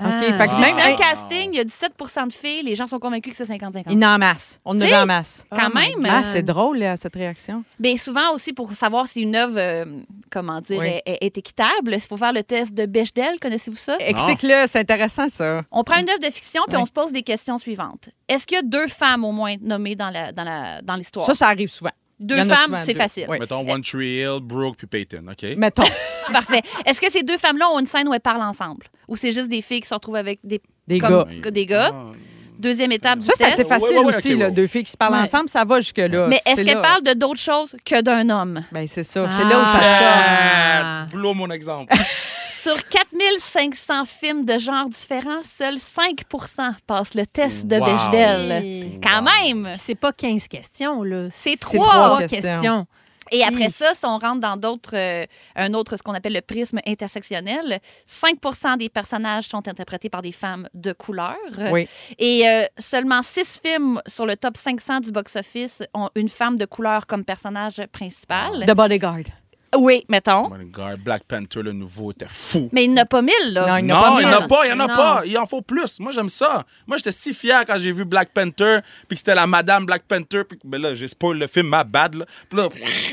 OK, Ah. fait que Si même, c'est un casting, il y a 17 de filles, les gens sont convaincus que c'est 50-50. il en masse. On en T'sais, en masse. Quand Oh même. Ah, c'est drôle, là, cette réaction. Bien, souvent aussi, pour savoir si une œuvre, euh, comment dire, Oui. est, est- est équitable, il faut faire le test de Bechdel. Connaissez-vous ça? Explique-le, c'est intéressant, ça. On prend une œuvre de fiction puis Oui. on se pose des questions suivantes. Est-ce qu'il y a deux femmes au moins nommées dans la dans la dans l'histoire? Ça, ça arrive souvent. Deux il y en a femmes, souvent c'est deux. facile. Oui. Mettons One Tree Hill, Brooke puis Peyton, OK? Mettons. Parfait. Est-ce que ces deux femmes-là ont une scène où elles parlent ensemble? Ou c'est juste des filles qui se retrouvent avec des, Des comme- gars. des gars? Ah. Deuxième étape du Ça, c'est test. assez facile Ouais, ouais, ouais, aussi, ok, là, ouais. deux filles qui se parlent Ouais. ensemble, ça va jusque-là. Mais est-ce C'est qu'elles là. parlent de d'autres choses que d'un homme? Ben, c'est ça. C'est là où ça se passe. Ah. Blow mon exemple. Sur 4500 films de genres différents, seuls 5% passent le test de Wow. Bechdel. Et- Quand même! Puis C'est pas 15 questions, là. C'est C'est trois. questions. questions. Et après Oui. ça, si on rentre dans d'autres, euh, un autre, ce qu'on appelle le prisme intersectionnel, 5% des personnages sont interprétés par des femmes de couleur. Oui. Et euh, seulement 6 films sur le top 500 du box-office ont une femme de couleur comme personnage principal. The Bodyguard. Oui, mettons. Oh my God, Black Panther, le nouveau, était fou. Mais il n'y en a pas mille, là. Non, il n'y en a Non, pas il en a pas, il n'y en a Non. pas. Il en faut plus. Moi, j'aime ça. Moi, j'étais si fier quand j'ai vu Black Panther, puis que c'était la Madame Black Panther, puis que, ben là, j'ai spoil le film, ma bad, là. Puis là,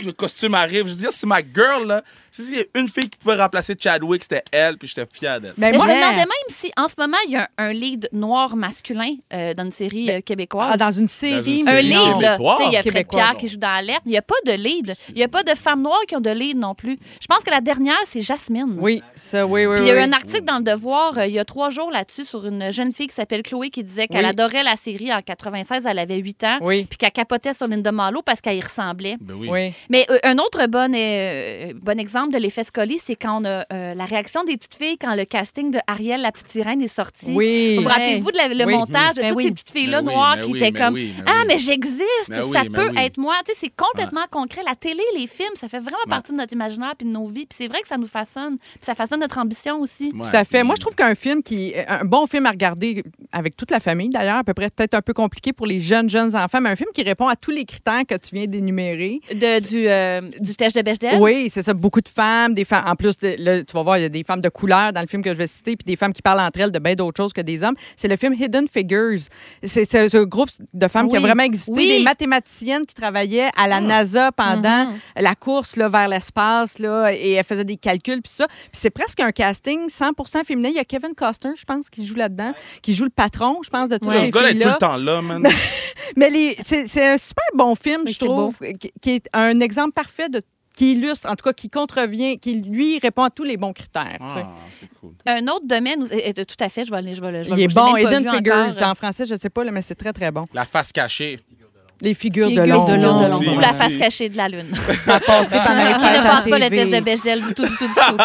le costume arrive. Je dis, Ah, c'est ma girl, là. Si il y a une fille qui pouvait remplacer Chadwick, c'était elle, puis j'étais fier d'elle. Ben, Mais je moi, me demandais même si, en ce moment, il y a un, un lead noir masculin euh, dans une série euh, québécoise. ah, dans une série. une un série lead, là. québécoise. Tu sais, Il y a Fred Québécoise. Pierre qui joue dans Alerte. Il n'y a pas de lead. Il n'y a pas de femmes noires qui ont de lead non plus. Je pense que la dernière, c'est Jasmine. Oui, ça, oui, oui, Puis il y a eu oui. un article dans Le Devoir euh, il y a trois jours là-dessus sur une jeune fille qui s'appelle Chloé qui disait qu'elle Oui. adorait la série en 96, elle avait 8 ans, Oui, puis qu'elle capotait sur Linda Marlowe parce qu'elle y ressemblait. Ben oui. oui. Mais euh, un autre bon, euh, bon exemple de l'effet Scully, c'est quand on a euh, la réaction des petites filles quand le casting de Ariel, la petite sirène, est sorti. Oui. Vous vous rappelez-vous de la- le Oui. montage de Ben toutes oui. ces petites filles-là Ben noires ben qui oui, étaient comme oui, Ah, mais j'existe, ça oui, peut oui. être moi. Tu sais, c'est complètement concret. La télé, les films, ça fait vraiment partie de notre imaginaire puis de nos vies. Puis c'est vrai que ça nous façonne. Puis ça façonne notre ambition aussi. Ouais. Tout à fait. Moi, je trouve qu'un film qui. Un bon film à regarder avec toute la famille, d'ailleurs, à peu près peut-être un peu compliqué pour les jeunes, jeunes enfants, mais un film qui répond à tous les critères que tu viens d'énumérer. De, du, euh, du test de Bechdel? Oui, c'est ça. Beaucoup de femmes, des femmes. En plus, de- là, tu vas voir, il y a des femmes de couleur dans le film que je vais citer, puis des femmes qui parlent entre elles de bien d'autres choses que des hommes. C'est le film Hidden Figures. C'est un groupe de femmes qui a vraiment existé, Oui. des mathématiciennes qui travaillaient à la NASA pendant la course là, vers l'espace, là, et elles faisaient des calculs, puis ça. Puis c'est presque un casting 100 féminin. Il y a Kevin Costner, je pense, qui joue là-dedans, qui joue le patron, je pense, de ces ce gars-là est tout le temps là, man. Mais les- c'est c'est un super bon film, je trouve, qui, qui est un exemple parfait de qui illustre, en tout cas, qui contrevient, qui lui répond à tous les bons critères. Ah, c'est cool. Un autre domaine, où- et- et- tout à fait, je vais aller. Je vais, le- je vais Il est bon, Hidden Figures. encore. En français, je ne sais pas, là, mais c'est très, très bon. La face cachée. Les figures, Figures de l'ombre. Ou Aussi, la face cachée de la Lune. Ça pendant les qui ne passe pas le test de Bechdel du tout, du tout, du tout.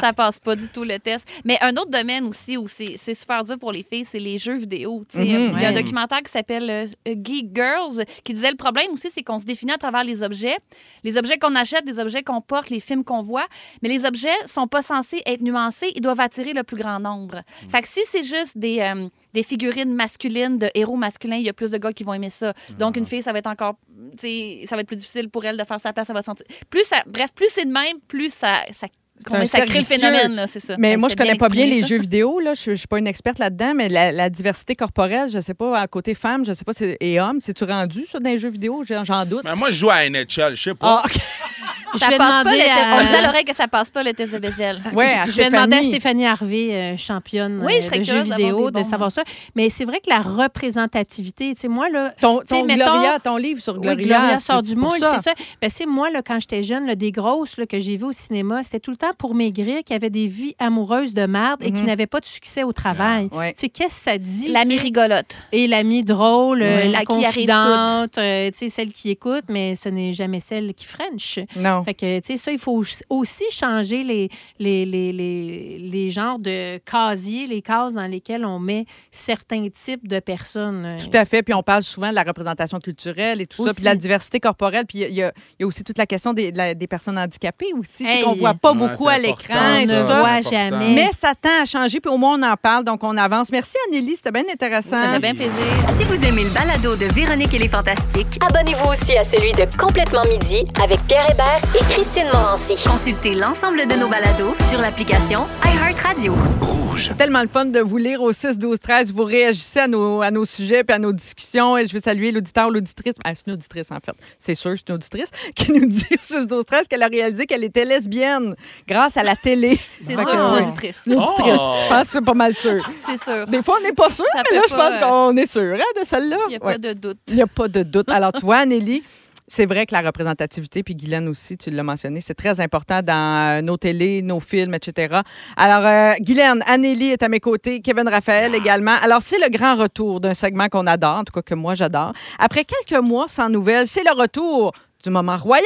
ça passe pas du tout le test. Mais un autre domaine aussi où c'est super dur pour les filles, c'est les jeux vidéo. tu sais. Mhm. Il y a un documentaire qui s'appelle euh, Geek Girls qui disait le problème aussi, c'est qu'on se définit à travers les objets. Les objets qu'on achète, les objets qu'on porte, les films qu'on voit. Mais les objets sont pas censés être nuancés, ils doivent attirer le plus grand nombre. Fait que si c'est juste des, euh, des figurines masculines de héros masculins, il y a plus de gars qui vont aimer ça. Donc une fille, ça va être encore, ça va être plus difficile pour elle de faire sa place, ça va se sentir. Plus ça, bref, plus c'est de même, plus ça, ça, un ça crée le phénomène, là, c'est ça. Mais Hey, moi, je connais pas bien les ça. jeux vidéo. Là. Je ne suis pas une experte là-dedans, mais la, la diversité corporelle, je sais pas, à côté femme, je sais pas, c'est- et homme, c'est-tu rendu, ça, dans les jeux vidéo? J'en doute. Mais moi, je joue à NHL, je sais pas. Ah, OK. Ça Je vais passe pas demander le test. à- On dit à l'oreille que ça passe pas le test de Bechdel. Ouais, à je vais demander à Stéphanie. Harvey, euh, championne Oui, euh, je de jeux vidéo, de savoir ça. Mais c'est vrai que la représentativité, tu sais, moi, là, Ton, Tu sais, ton mettons- Gloria, ton livre sur Oui, Gloria, Gloria sort du moule, c'est ça. Ben, c'est moi, là, quand j'étais jeune, là, des grosses là, que j'ai vues au cinéma, c'était tout le temps pour maigrir, qui avaient des vies amoureuses de merde et qui Mhm. n'avaient pas de succès au travail. Ouais. Tu sais, qu'est-ce que ça dit? L'ami rigolote. Et l'amie drôle, euh, Ouais. la qui arrive confidente, euh, tu sais, celle qui écoute, mais ce n'est jamais celle qui French. Non. Non. Fait que, tu sais, ça, il faut aussi changer les, les, les, les, les genres de casiers, les cases dans lesquelles on met certains types de personnes. Tout à fait. Puis on parle souvent de la représentation culturelle et tout ça, puis de la diversité corporelle. Puis il y, a- il y a il y a aussi toute la question des, la- des personnes handicapées aussi, Hey. qu'on voit pas Ouais, beaucoup à l'écran et On tout ne ça. voit jamais. Mais ça tend à changer, puis au moins on en parle, donc on avance. Merci Anneli, c'était bien intéressant. Ça fait bien plaisir. Si vous aimez le balado de Véronique et les Fantastiques, Abonnez-vous aussi à celui de Complètement Midi avec Pierre Hébert et Christine Morancy. consultez l'ensemble de nos balados sur l'application iHeartRadio. C'est tellement le fun de vous lire au 6, 12, 13. Vous réagissez à nos, à nos sujets puis à nos discussions. Et je veux saluer l'auditeur, l'auditrice. Ah, c'est une auditrice, en fait. C'est sûr, c'est une auditrice qui nous dit au 6, 12, 13 qu'elle a réalisé qu'elle était lesbienne grâce à la télé. C'est sûr, que, c'est ouais. auditrice. L'auditrice. Oh! Je pense que c'est pas mal sûr. C'est sûr. Des fois, on n'est pas sûr, Ça mais là, je pense euh, qu'on est sûr hein, de celle-là. Il n'y a Ouais. pas de doute. Il n'y a pas de doute. Alors, tu vois, Anneli, c'est vrai que la représentativité, puis Guylaine aussi, tu l'as mentionné, c'est très important dans euh, nos télés, nos films, etc. Alors, euh, Guylaine, Anneli est à mes côtés, Kevin Raphaël également. Alors, c'est le grand retour d'un segment qu'on adore, en tout cas que moi j'adore. Après quelques mois sans nouvelles, c'est le retour du moment royal.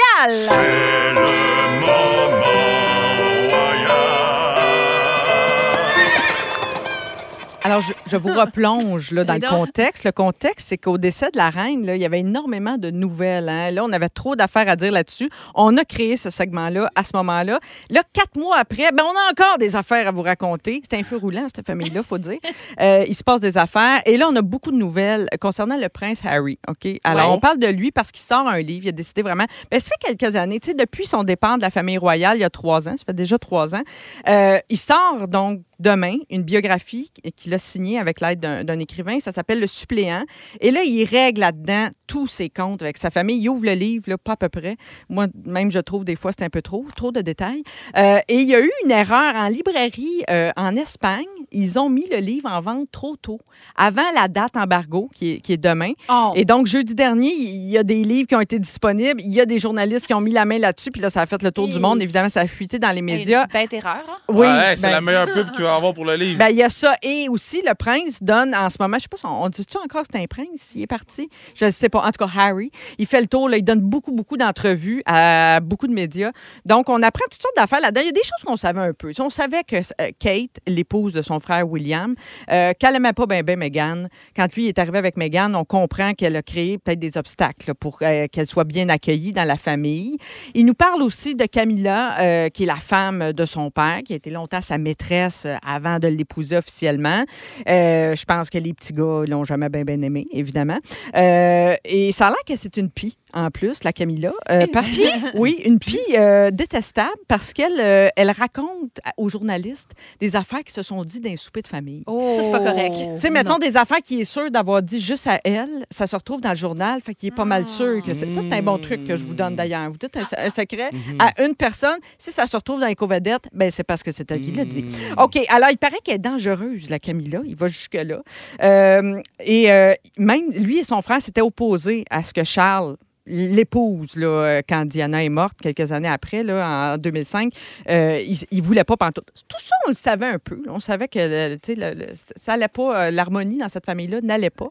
Alors, je, je vous replonge là, dans le contexte. Le contexte, c'est qu'au décès de la reine, là, il y avait énormément de nouvelles. hein. Là, on avait trop d'affaires à dire là-dessus. On a créé ce segment-là à ce moment-là. Là, quatre mois après, ben, on a encore des affaires à vous raconter. C'est un feu roulant, cette famille-là, faut dire. Euh, il se passe des affaires. Et là, on a beaucoup de nouvelles concernant le prince Harry. OK? Alors, Ouais. on parle de lui parce qu'il sort un livre. Il a décidé vraiment. Ben, ça fait quelques années, tu sais, depuis son départ de la famille royale, il y a trois ans, ça fait déjà trois ans, euh, il sort donc demain une biographie qu'il a signée avec l'aide d'un écrivain. Ça s'appelle Le suppléant. Et là, il règle là-dedans tous ses comptes avec sa famille. Il ouvre le livre, là, pas à peu près. Moi, même, je trouve des fois, c'est un peu trop, trop de détails. Euh, et il y a eu une erreur en librairie euh, en Espagne. Ils ont mis le livre en vente trop tôt, avant la date embargo, qui est, qui est demain. Oh. Et donc, jeudi dernier, il y a des livres qui ont été disponibles. Il y a des journalistes qui ont mis la main là-dessus. Puis là, ça a fait le tour du monde. Évidemment, ça a fuité dans les médias. Une bête erreur. hein? Oui, Ouais, c'est ben- la meilleure pub qu'il avoir pour le livre. ben, il y a ça. Et aussi, le prince donne en ce moment, je sais pas, on dit-tu encore que c'est un prince? Il est parti? Je ne sais pas. En tout cas, Harry, il fait le tour. Il donne beaucoup, beaucoup d'entrevues à beaucoup de médias. Donc, on apprend toutes sortes d'affaires là-dedans. Il y a des choses qu'on savait un peu. On savait que euh, Kate, l'épouse de son frère William, euh, qu'elle n'aimait pas bien ben Meghan. Quand lui est arrivé avec Meghan, on comprend qu'elle a créé peut-être des obstacles pour euh, qu'elle soit bien accueillie dans la famille. Il nous parle aussi de Camilla, qui est la femme de son père, qui a été longtemps sa maîtresse avant de l'épouser officiellement. Euh, je pense que les petits gars l'ont jamais bien aimé, évidemment. Euh, et ça a l'air que c'est une pie. En plus, la Camilla. Euh, parce que, oui, une pie euh, détestable parce qu'elle euh, elle raconte aux journalistes des affaires qui se sont dites d'un souper de famille. Ça, c'est pas correct. Tu sais, mettons des affaires qui est sûr d'avoir dit juste à elle, ça se retrouve dans le journal, fait qu'il est pas mal sûr que c'est. Ça, c'est un bon truc que je vous donne d'ailleurs. Vous dites un, un secret à une personne, si ça se retrouve dans les covedettes, ben c'est parce que c'est elle qui l'a dit. OK, alors il paraît qu'elle est dangereuse, la Camilla. Il va jusque-là. Euh, et euh, même lui et son frère s'étaient opposés à ce que Charles l'épouse là, euh, quand Diana est morte quelques années après là, en 2005 euh, il, il voulait pas pantoute. tout ça on le savait un peu. On savait que sais, le- le- ça allait pas euh, l'harmonie dans cette famille là n'allait pas.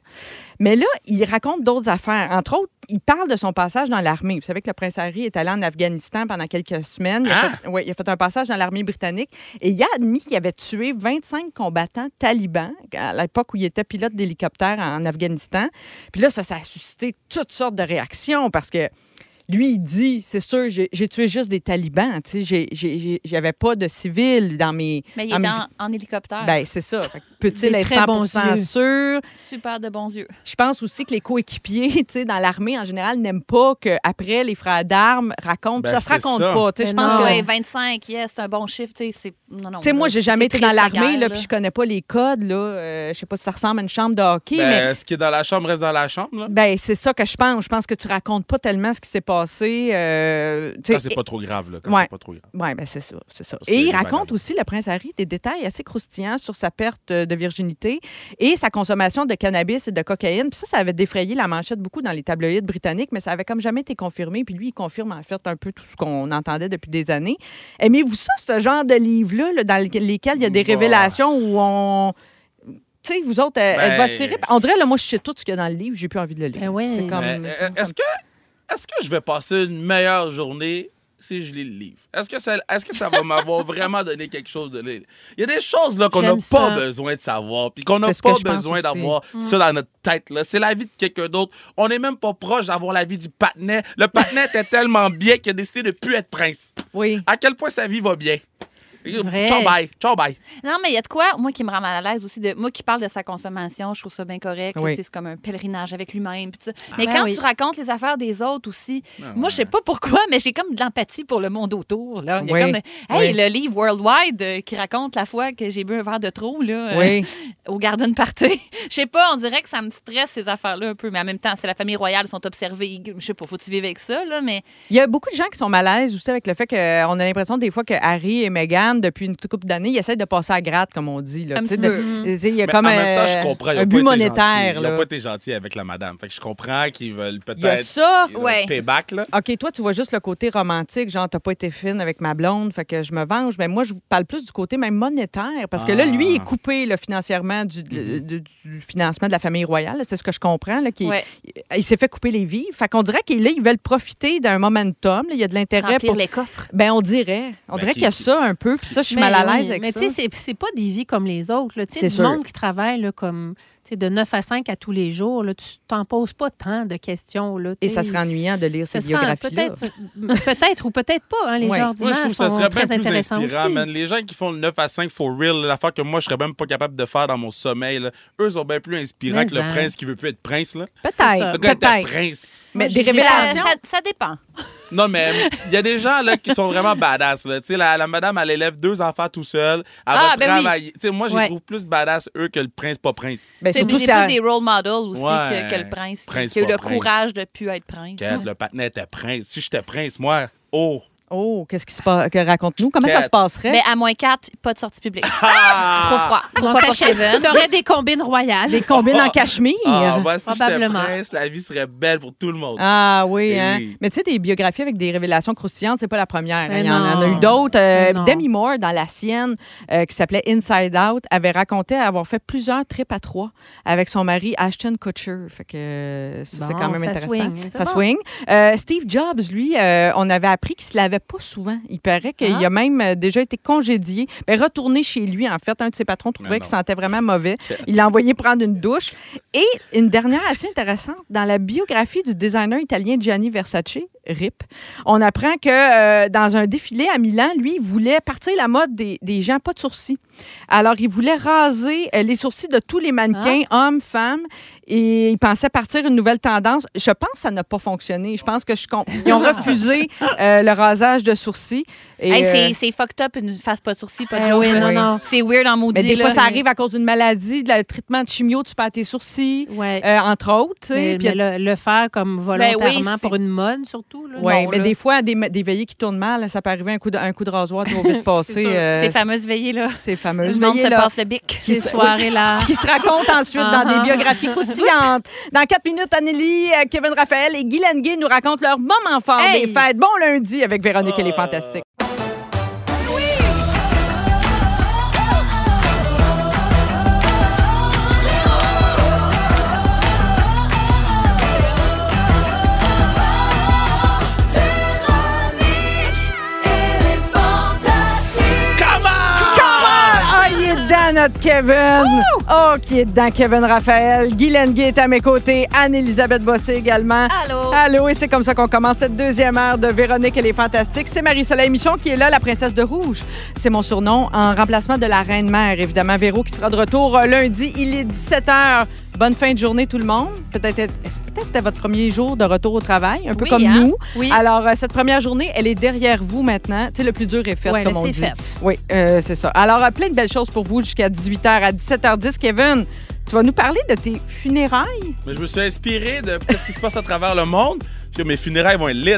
Mais là il raconte d'autres affaires. Entre autres il parle de son passage dans l'armée. Vous savez que le prince Harry est allé en Afghanistan pendant quelques semaines. Il, a Hein? fait, ouais, il a fait un passage dans l'armée britannique et il a admis qu'il avait tué 25 combattants talibans à l'époque où il était pilote d'hélicoptère en Afghanistan. Puis là, ça, ça a suscité toutes sortes de réactions parce que lui, il dit, c'est sûr, j'ai tué juste des talibans. J'avais pas de civils dans mes... Mais il est mes- en, en hélicoptère. Ben, c'est ça. Peut-il être très bons 100 yeux. sûr? Super de bons yeux. Je pense aussi que les coéquipiers, tu sais, dans l'armée en général, n'aiment pas qu'après les frères d'armes racontent. Ben, ça se raconte ça. pas. Tu sais, je Mais pense non. que. Ah ouais, 25, yes, c'est un bon chiffre. Tu sais, c'est- non, non. Tu sais, moi, j'ai jamais été dans l'armée, là, puis je connais pas les codes, là. Euh, je sais pas si ça ressemble à une chambre de hockey, mais Ben, ce qui est dans la chambre reste dans la chambre. Là. ben, c'est ça que je pense. Je pense que tu racontes pas tellement ce qui s'est passé. Euh, tu sais, Quand c'est pas trop grave. Là, quand Ouais. c'est pas trop grave. Oui, ben c'est ça, c'est ça. Et il raconte aussi, le prince Harry, des détails assez croustillants sur sa perte euh, de virginité et sa consommation de cannabis et de cocaïne. Puis ça, ça avait défrayé la manchette beaucoup dans les tabloïds britanniques, mais ça avait comme jamais été confirmé. Puis lui, il confirme en fait un peu tout ce qu'on entendait depuis des années. Aimez-vous ça, ce genre de livre-là, là, dans lesquels il y a des Bah. révélations où on... Tu sais, vous autres, elle, elle va Ben, tirer. On dirait, là, moi, je sais tout ce qu'il y a dans le livre, j'ai plus envie de le lire. Ben ouais. C'est comme... Mais, ça- euh, Est-ce que, je vais passer une meilleure journée si je lis le livre? Est-ce que ça, est-ce que ça va m'avoir vraiment donné quelque chose de lire? Il y a des choses là qu'on n'a pas besoin de savoir, puis qu'on n'a pas besoin d'avoir Mm. ça dans notre tête. Là. C'est la vie de quelqu'un d'autre. On n'est même pas proche d'avoir la vie du patinet. Le patinet était tellement bien qu'il a décidé de plus être prince. Oui. À quel point sa vie va bien? Vrai. Ciao, bye. Ciao, bye. Non, mais il y a de quoi, moi, qui me rend mal à l'aise aussi. De, moi qui parle de sa consommation, je trouve ça bien correct. Oui. C'est comme un pèlerinage avec lui-même. Ah. Mais Ben quand oui. tu racontes les affaires des autres aussi, Ah moi, je sais pas pourquoi, mais j'ai comme de l'empathie pour le monde autour. Là. Il y a Oui. comme, hey, le livre Worldwide euh, qui raconte la fois que j'ai bu un verre de trop là, euh, au Garden Party. Je sais pas, on dirait que ça me stresse ces affaires-là un peu. Mais en même temps, c'est la famille royale, ils sont observés. Je sais pas, faut-tu vivre avec ça, là, mais Il y a beaucoup de gens qui sont mal à l'aise aussi avec le fait qu'on a l'impression des fois que Harry et Meghan, depuis une couple d'années, ils essaient de passer à gratte, comme on dit. Là, Un Tu sais, petit de- peu. tu sais, Il y a Mais comme en même temps, je comprends. un pas but été monétaire. Ils n'ont pas été gentils avec la madame. Fait que je comprends qu'ils veulent Il peut-être. ça. Ouais. Payback, là. OK, toi, tu vois juste le côté romantique, genre, t'as pas été fine avec ma blonde, fait que je me venge. Mais moi, je parle plus du côté même monétaire, parce que là, Ah. lui, il est coupé là, financièrement du, du- du financement de la famille royale. C'est ce que je comprends. Là, qu'il- ouais, Il s'est fait couper les vies. Fait qu'on dirait qu'ils ils veulent profiter d'un momentum. là. Il y a de l'intérêt remplir pour. les coffres. Ben, on dirait. On Ben, dirait qui- qu'il y a ça un peu. Puis ça, je suis Mais mal à oui, l'aise avec mais ça. tu sais, c'est- c'est pas des vies comme les autres. Tu sais, C'est du sûr. monde qui travaille là, comme tu sais, de 9 à 5 à tous les jours, là, tu t'en poses pas tant de questions. Là, Et ça serait ennuyant de lire Ça ces sera biographies-là. peut-être, ou peut-être pas. Hein, les Ouais. gens Moi, je trouve que ça serait bien très plus inspirant, man. Les gens qui font le 9 à 5 for real, l'affaire que moi, je serais même pas capable de faire dans mon sommeil, là, eux sont bien plus inspirants Mais que le en. prince qui veut plus être prince. Peut-être. Peut-être. prince. Mais des révélations. Ça, ça dépend. Non, mais il y a des gens là, qui sont vraiment badass. Là. Tu sais, La, la madame, elle élève deux enfants tout seul. Elle Ah, va ben travailler. Tu sais, Moi, je les Ouais. trouve plus badass, eux, que le prince, pas prince. Ben, C'est plus des role models aussi Ouais. que, que le prince, qui- Prince, qui a eu le prince. courage de plus être prince. Le patinet était prince. Si j'étais prince, moi, oh. Oh, qu'est-ce qui se passe? que- Raconte-nous? Comment ça se passerait? Mais à moins 4, pas de sortie publique. Ah! Trop froid. Trop froid Kevin. T'aurais des combines royales. Des combines en cachemire? Ah, si j'étais Probablement. prince, la vie serait belle pour tout le monde. Ah oui, Eh hein? oui. Mais tu sais, des biographies avec des révélations croustillantes, c'est pas la première. hein. Il y en, en a eu d'autres. Euh. Demi Moore, dans la sienne, euh, qui s'appelait Inside Out, avait raconté avoir fait plusieurs trips à trois avec son mari Ashton Kutcher. Fait que euh, ça, c'est quand même ça intéressant. ça bon. swing. Euh, Steve Jobs, lui, euh, on avait appris qu'il se lavait pas souvent. Il paraît qu'il Ah. a même euh, déjà été congédié, ben, retourné chez lui, en fait. Un de ses patrons trouvait qu'il sentait vraiment mauvais. Il l'a envoyé prendre une douche. Et une dernière assez intéressante, dans la biographie du designer italien Gianni Versace, RIP, on apprend que euh, dans un défilé à Milan, lui, il voulait partir la mode des, des gens pas de sourcils. Alors, il voulait raser euh, les sourcils de tous les mannequins, hommes, femmes, et il pensait partir une nouvelle tendance. Je pense que ça n'a pas fonctionné. Je pense que je ils ont refusé euh, le rasage de sourcils. Hey, c'est- fucked up, une face pas de sourcils, pas de Eh joke, oui, là. non, oui. non. C'est weird en maudit. mais des fois, ça arrive à cause d'une maladie, de la- traitement de chimio, tu perds tes sourcils, Ouais. entre autres. mais, puis- mais le, le faire comme volontairement Ben oui, c'est- pour une mode, surtout. Là. Oui, Non, mais là. des fois, des, des veillées qui tournent mal, ça peut arriver un coup de, un coup de rasoir trop vite passé. Euh, Ces fameuses veillées, là. ces fameuses Le monde se veillées-là. passe le bic. Qui Ces se- soirées-là. qui se racontent ensuite dans des biographies croustillantes. Dans quatre minutes, Anneli, euh, Kevin Raphaël et Guy Lenguet nous racontent leur moment fort Hey! des fêtes. Bon lundi avec Véronique et les Fantastiques. Est dedans, notre Kevin. Oh, qui est dedans, Kevin Raphaël. Guy Lenguet est à mes côtés. Anne-Elisabeth Bossé également. Allô? Allô, et c'est comme ça qu'on commence cette deuxième heure de Véronique et les Fantastiques. C'est Marie-Soleil Michon qui est là, la princesse de rouge. C'est mon surnom, en remplacement de la reine-mère, évidemment. Véro qui sera de retour euh, lundi. Il est 17 h. Bonne fin de journée, tout le monde. Peut-être que c'était votre premier jour de retour au travail, un peu Oui, comme hein? nous. Oui. Alors, euh, cette première journée, elle est derrière vous maintenant. Tu sais, le plus dur est fait, Ouais, comme on dit. fait. Oui, euh, c'est ça. Alors, euh, plein de belles choses pour vous jusqu'à 18h. À 17h10, Kevin, tu vas nous parler de tes funérailles? Mais je me suis inspiré de ce qui se passe à travers le monde. Que mes funérailles vont être lit.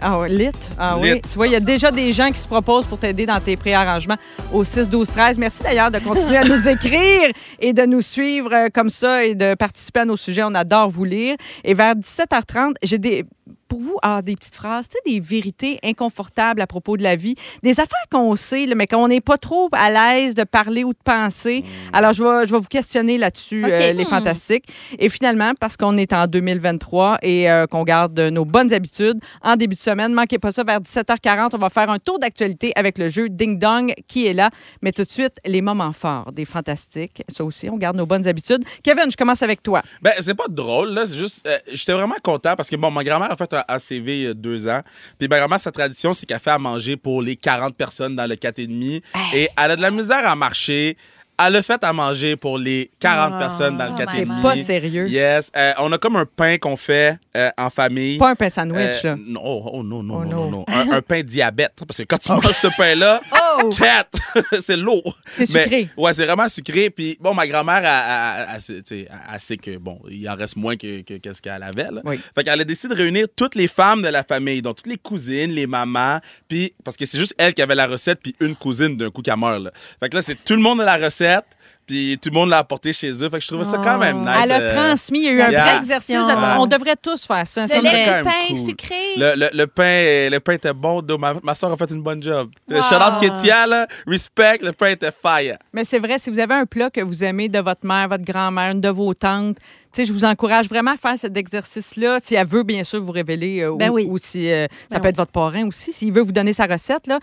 Ah oui, lit. Ah oui. Lit. Tu vois, il y a déjà des gens qui se proposent pour t'aider dans tes préarrangements au 6 12 13. Merci d'ailleurs de continuer à nous écrire et de nous suivre euh, comme ça et de participer à nos sujets. On adore vous lire. Et vers 17h30, j'ai des pour vous, ah, des petites phrases, tu sais, des vérités inconfortables à propos de la vie, des affaires qu'on sait, là, mais qu'on n'est pas trop à l'aise de parler ou de penser. Alors, je vais, je vais vous questionner là-dessus, euh, les fantastiques. Et finalement, parce qu'on est en 2023 et euh, qu'on garde nos bonnes habitudes, en début de semaine, manquez pas ça, vers 17h40, on va faire un tour d'actualité avec le jeu Ding Dong qui est là. Mais tout de suite, les moments forts des fantastiques. Ça aussi, on garde nos bonnes habitudes. Kevin, je commence avec toi. Ben, c'est pas drôle, là. C'est juste. euh, J'étais vraiment content parce que, bon, ma grand-mère a fait un ACV il y a deux ans. Puis, ma grand-mère, sa tradition, c'est qu'elle fait à manger pour les 40 personnes dans le 4,5. Et elle a de la misère à marcher. Elle a fait à manger pour les 40 Oh. personnes dans le Oh 4,5. my Pas sérieux. Yes. Euh, on a comme un pain qu'on fait euh, en famille. Pas un pain sandwich, Euh, là. non, oh, oh, non, non, Oh, non, non. non, non. Un, un pain diabète. Parce que quand tu manges ce pain-là, Oh! c'est lourd. C'est Mais- sucré. ouais, c'est vraiment sucré. Puis, bon, ma grand-mère, elle, elle- elle sait- tu sais, elle sait que, bon, il en reste moins que, que, que ce qu'elle avait. Là. Oui. Fait qu'elle a décidé de réunir toutes les femmes de la famille, donc toutes les cousines, les mamans. Puis, parce que c'est juste elle qui avait la recette, puis une cousine d'un coup qui meurt. Là. Fait que là, c'est tout le monde a la recette. Puis tout le monde l'a apporté chez eux. Fait que je trouvais ça quand même nice. Elle a euh, transmis. Il y a eu un vrai exercice. de- Ouais. On devrait tous faire ça. Le c'est lait même pain sucré. Le, le, le pain, le pain était bon. Ma, ma soeur a fait une bonne job. Le Wow. Shout-out Ketia, là, respect, le pain était fire. Mais c'est vrai, si vous avez un plat que vous aimez de votre mère, votre grand-mère, une de vos tantes, je vous encourage vraiment à faire cet exercice-là. Si elle veut, bien sûr, vous révéler euh, Ben ou, oui. ou si euh, ça Ben peut oui. être votre parrain aussi. S'il veut vous donner sa recette, là,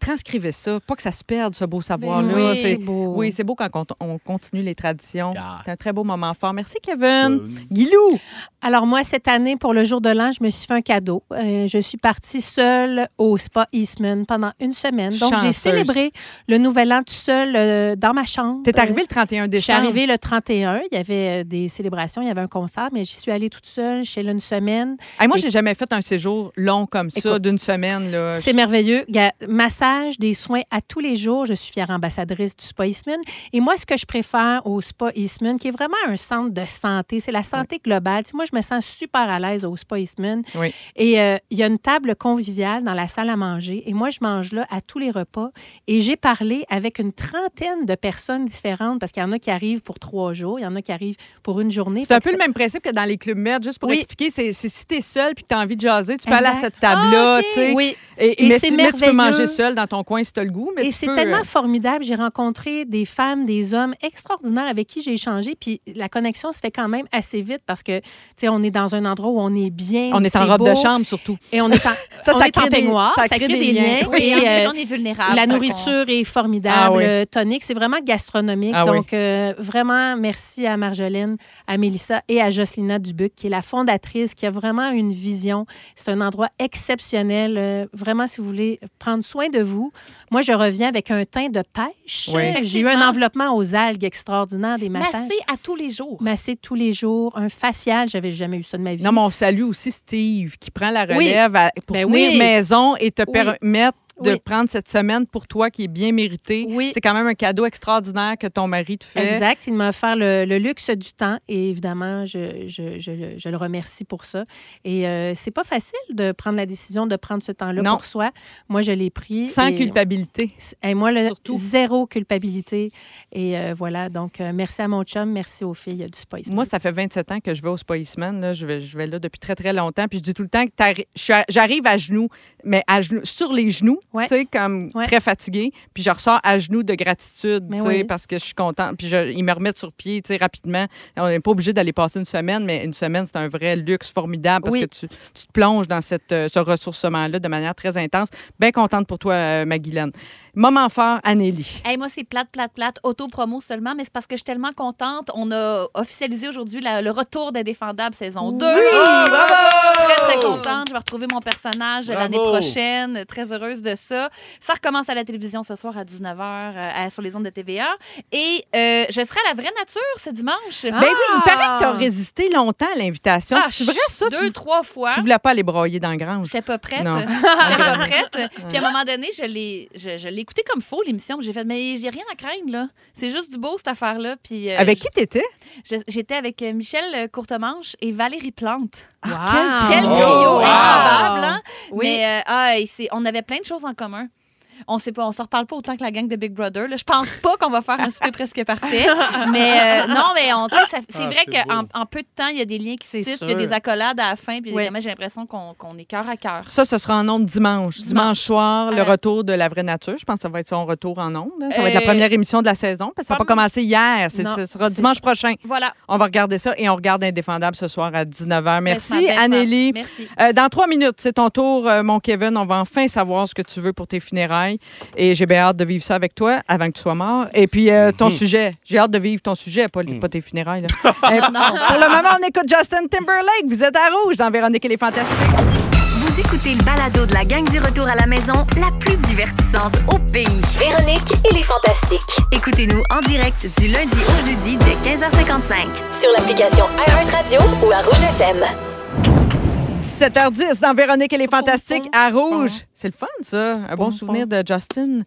transcrivez ça. Pas que ça se perde, ce beau savoir-là. Ben oui, C'est- beau. Oui, c'est beau quand on, on continue les traditions. Yeah. C'est un très beau moment fort. Merci, Kevin. Euh, Guilou, Alors moi, cette année, pour le jour de l'an, je me suis fait un cadeau. Euh, je suis partie seule au Spa Eastman pendant une semaine. Donc, j'ai célébré le Nouvel An tout seul euh, dans ma chambre. t'es Euh, arrivé le 31 Je suis décembre. arrivée le 31. Il y avait euh, des célébrations, il y avait un concert, mais j'y suis allée toute seule. Chez là une semaine. Hey, moi, Et- j'ai jamais fait un séjour long comme ça, d'une semaine. Là. C'est merveilleux. Ga- Massage, des soins à tous les jours. Je suis fière ambassadrice du Spa Eastman. Et moi, ce que je préfère au Spa Eastman, qui est vraiment un centre de santé, c'est la santé globale. Tu sais, moi, je me sens super à l'aise au Spa Eastman. Oui. Et euh, il y a une table conviviale dans la salle à manger. Et moi, je mange là à tous les repas. Et j'ai parlé avec une trentaine de personnes différentes parce qu'il y en a qui arrivent pour trois jours, il y en a qui arrivent pour une journée. C'est un peu le même principe que dans les clubs med, juste pour Oui. expliquer, c'est si t'es seul puis que t'as envie de jaser, tu peux aller à cette table-là, Ah, OK. tu sais. Oui. Et, Et mais, c'est tu, mais tu peux manger seul dans ton coin si t'as le goût. Mais Et tu c'est peux, tellement euh, formidable. J'ai rencontré des femmes, des hommes extraordinaires avec qui j'ai échangé. Puis la connexion se fait quand même assez vite parce que, tu sais, on est dans un endroit où on est bien. On est en robe de chambre surtout. Et on est en, Ça, on ça est en crée des- peignoir. ça Ça, crée crée des des liens. liens. Oui, Et, en euh, on est vulnérable. la nourriture est formidable, Ah oui. euh, tonique, c'est vraiment gastronomique. Ah oui. Donc, euh, vraiment, merci à Marjolaine, à Mélissa et à Jocelina Dubuc, qui est la fondatrice, qui a vraiment une vision. C'est un endroit exceptionnel. euh, vraiment, si vous voulez prendre soin de vous. Moi, je reviens avec un teint de pêche. Oui. J'ai eu un enveloppement aux algues extraordinaires, des massages. Masser à tous les jours. Masser tous les jours, un facial, j'avais jamais eu ça de ma vie. Non, mais on salue aussi Steve qui prend la Oui. relève à- pour Ben tenir oui. maison et te Oui. permettre de Oui. prendre cette semaine pour toi qui est bien méritée. Oui. C'est quand même un cadeau extraordinaire que ton mari te fait. Exact. Il m'a offert le, le luxe du temps et évidemment, je, je, je, je le remercie pour ça. Et euh, c'est pas facile de prendre la décision de prendre ce temps-là pour soi. Moi, je l'ai pris. Sans et- culpabilité. Et moi, le, Surtout. zéro culpabilité. Et euh, voilà. Donc, euh, merci à mon chum, merci aux filles du Spice. Moi, ça fait 27 ans que je vais au Spiceman. Là. Je, vais, je vais là depuis très, très longtemps. Puis je dis tout le temps que j'arrive à genoux, mais à genoux, sur les genoux, Ouais. tu sais, comme Ouais. très fatiguée. Puis je ressors à genoux de gratitude, tu sais, oui. parce que je suis contente. Puis je- ils me remettent sur pied, tu sais, rapidement. On n'est pas obligé d'aller passer une semaine, mais une semaine, c'est un vrai luxe formidable parce Oui. que tu, tu te plonges dans cette, euh, ce ressourcement-là de manière très intense. Bien contente pour toi, euh, Maguylaine. Moment fort, Anélie. Hey, moi, c'est plate, plate, plate, auto-promo seulement, mais c'est parce que je suis tellement contente. On a officialisé aujourd'hui la- le retour des Défendables saison 2. Je suis très, très contente. Je vais retrouver mon personnage Bravo. l'année prochaine. Très heureuse de ça. Ça recommence à la télévision ce soir à 19h sur les ondes de TVA. Et euh, je serai à la vraie nature ce dimanche. Ben oui, il paraît que tu as résisté longtemps à l'invitation. Ah, c'est vrai, ça? Deux, Tu, trois fois. tu voulais pas aller broyer dans la grange. J'étais pas prête. Non. J'étais pas prête. Puis à un moment donné, je l'ai, écouté comme faux, l'émission. puis J'ai fait, mais j'ai rien à craindre, là. C'est juste du beau, cette affaire-là. Puis, euh, Avec qui t'étais? J'étais avec euh, Michel euh, Courtemanche et Valérie Plante. Wow. Quel Oh, trio wow. improbable, hein? Oui. Mais euh, ah, on avait plein de choses en commun. On sait pas, on se reparle pas autant que la gang de Big Brother. Là. Je pense pas qu'on va faire un souper presque parfait. Mais euh, non, mais on, ça- c'est Ah, vrai qu'en en peu de temps, il y a des liens qui tissent, il y a des accolades à la fin, puis Oui. j'ai l'impression qu'on qu'on est cœur à cœur. Ça, ce sera en ondes dimanche. Dimanche, soir, le retour de la vraie nature. Je pense que ça va être son retour en ondes. hein. Ça va être la Euh, première émission de la saison parce que ça n'a pas pas- commencé hier. C'est- Non, ce sera c'est dimanche prochain. Voilà. On va regarder ça et on regarde Indéfendable ce soir à 19h. Merci, Merci, Anneli. femme. Merci. Euh, dans trois minutes, c'est ton tour, euh, mon Kevin. On va enfin savoir ce que tu veux pour tes funérailles. Et j'ai bien hâte de vivre ça avec toi avant que tu sois mort. Et puis, euh, ton sujet. J'ai hâte de vivre ton sujet, pas, pas tes funérailles. là. Euh, pour le moment, on écoute Justin Timberlake. Vous êtes à rouge dans Véronique et les Fantastiques. Vous écoutez le balado de la gang du retour à la maison, la plus divertissante au pays. Véronique et les Fantastiques. Écoutez-nous en direct du lundi au jeudi dès 15h55. Sur l'application iHeartRadio ou à Rouge FM. 17h10 dans Véronique et les Fantastiques à Rouge. C'est le fun, ça. Un bon souvenir de Justin.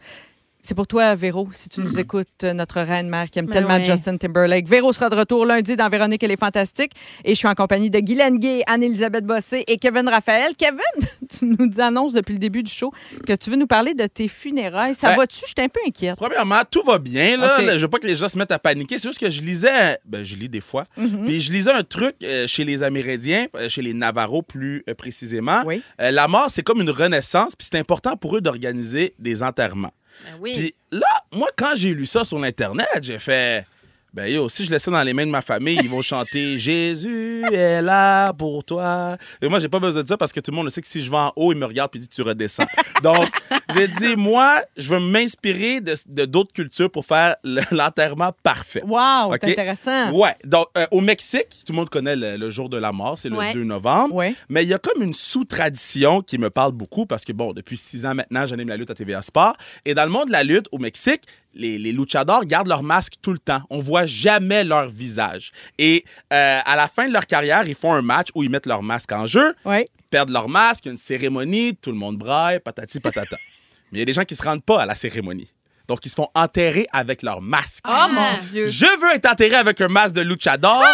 C'est pour toi, Véro, si tu nous écoutes, euh, notre reine-mère qui aime Ben tellement ouais. Justin Timberlake. Véro sera de retour lundi dans Véronique et les Fantastiques. Et je suis en compagnie de Guylaine Gay, Anne-Élisabeth Bossé et Kevin Raphaël. Kevin, tu nous annonces depuis le début du show que tu veux nous parler de tes funérailles. Ça Ouais. va-tu? Je suis un peu inquiète. Premièrement, tout va bien. Là. Je veux pas que les gens se mettent à paniquer. C'est juste que je lisais, ben, je lis des fois, puis je lisais un truc euh, chez les Amérindiens, euh, chez les Navarros plus euh, précisément. Oui. Euh, la mort, c'est comme une renaissance, puis c'est important pour eux d'organiser des enterrements. Ben oui. Là, moi, quand j'ai lu ça sur l'Internet, j'ai fait. Ben yo, si je laisse ça dans les mains de ma famille, ils vont chanter Jésus est là pour toi. Et moi, j'ai pas besoin de ça parce que tout le monde sait que si je vais en haut, il me regarde puis il dit tu redescends. Donc, j'ai dit, moi, je veux m'inspirer de de d'autres cultures pour faire le- l'enterrement parfait. Wow, OK? c'est intéressant. Ouais. Donc, euh, au Mexique, tout le monde connaît le, le jour de la mort, c'est le Ouais. 2 novembre. Oui. Mais il y a comme une sous-tradition qui me parle beaucoup parce que, bon, depuis six ans maintenant, j'anime la lutte à TVA Sport. Et dans le monde de la lutte, au Mexique, les, les luchadors gardent leur masque tout le temps. On voit jamais leur visage. Et euh, à la fin de leur carrière, ils font un match où ils mettent leur masque en jeu, Oui. perdent leur masque, il y a une cérémonie, tout le monde braille, patati patata. Mais il y a des gens qui se rendent pas à la cérémonie. Donc, ils se font enterrer avec leur masque. Oh mon Dieu. Je veux être enterré avec un masque de luchador,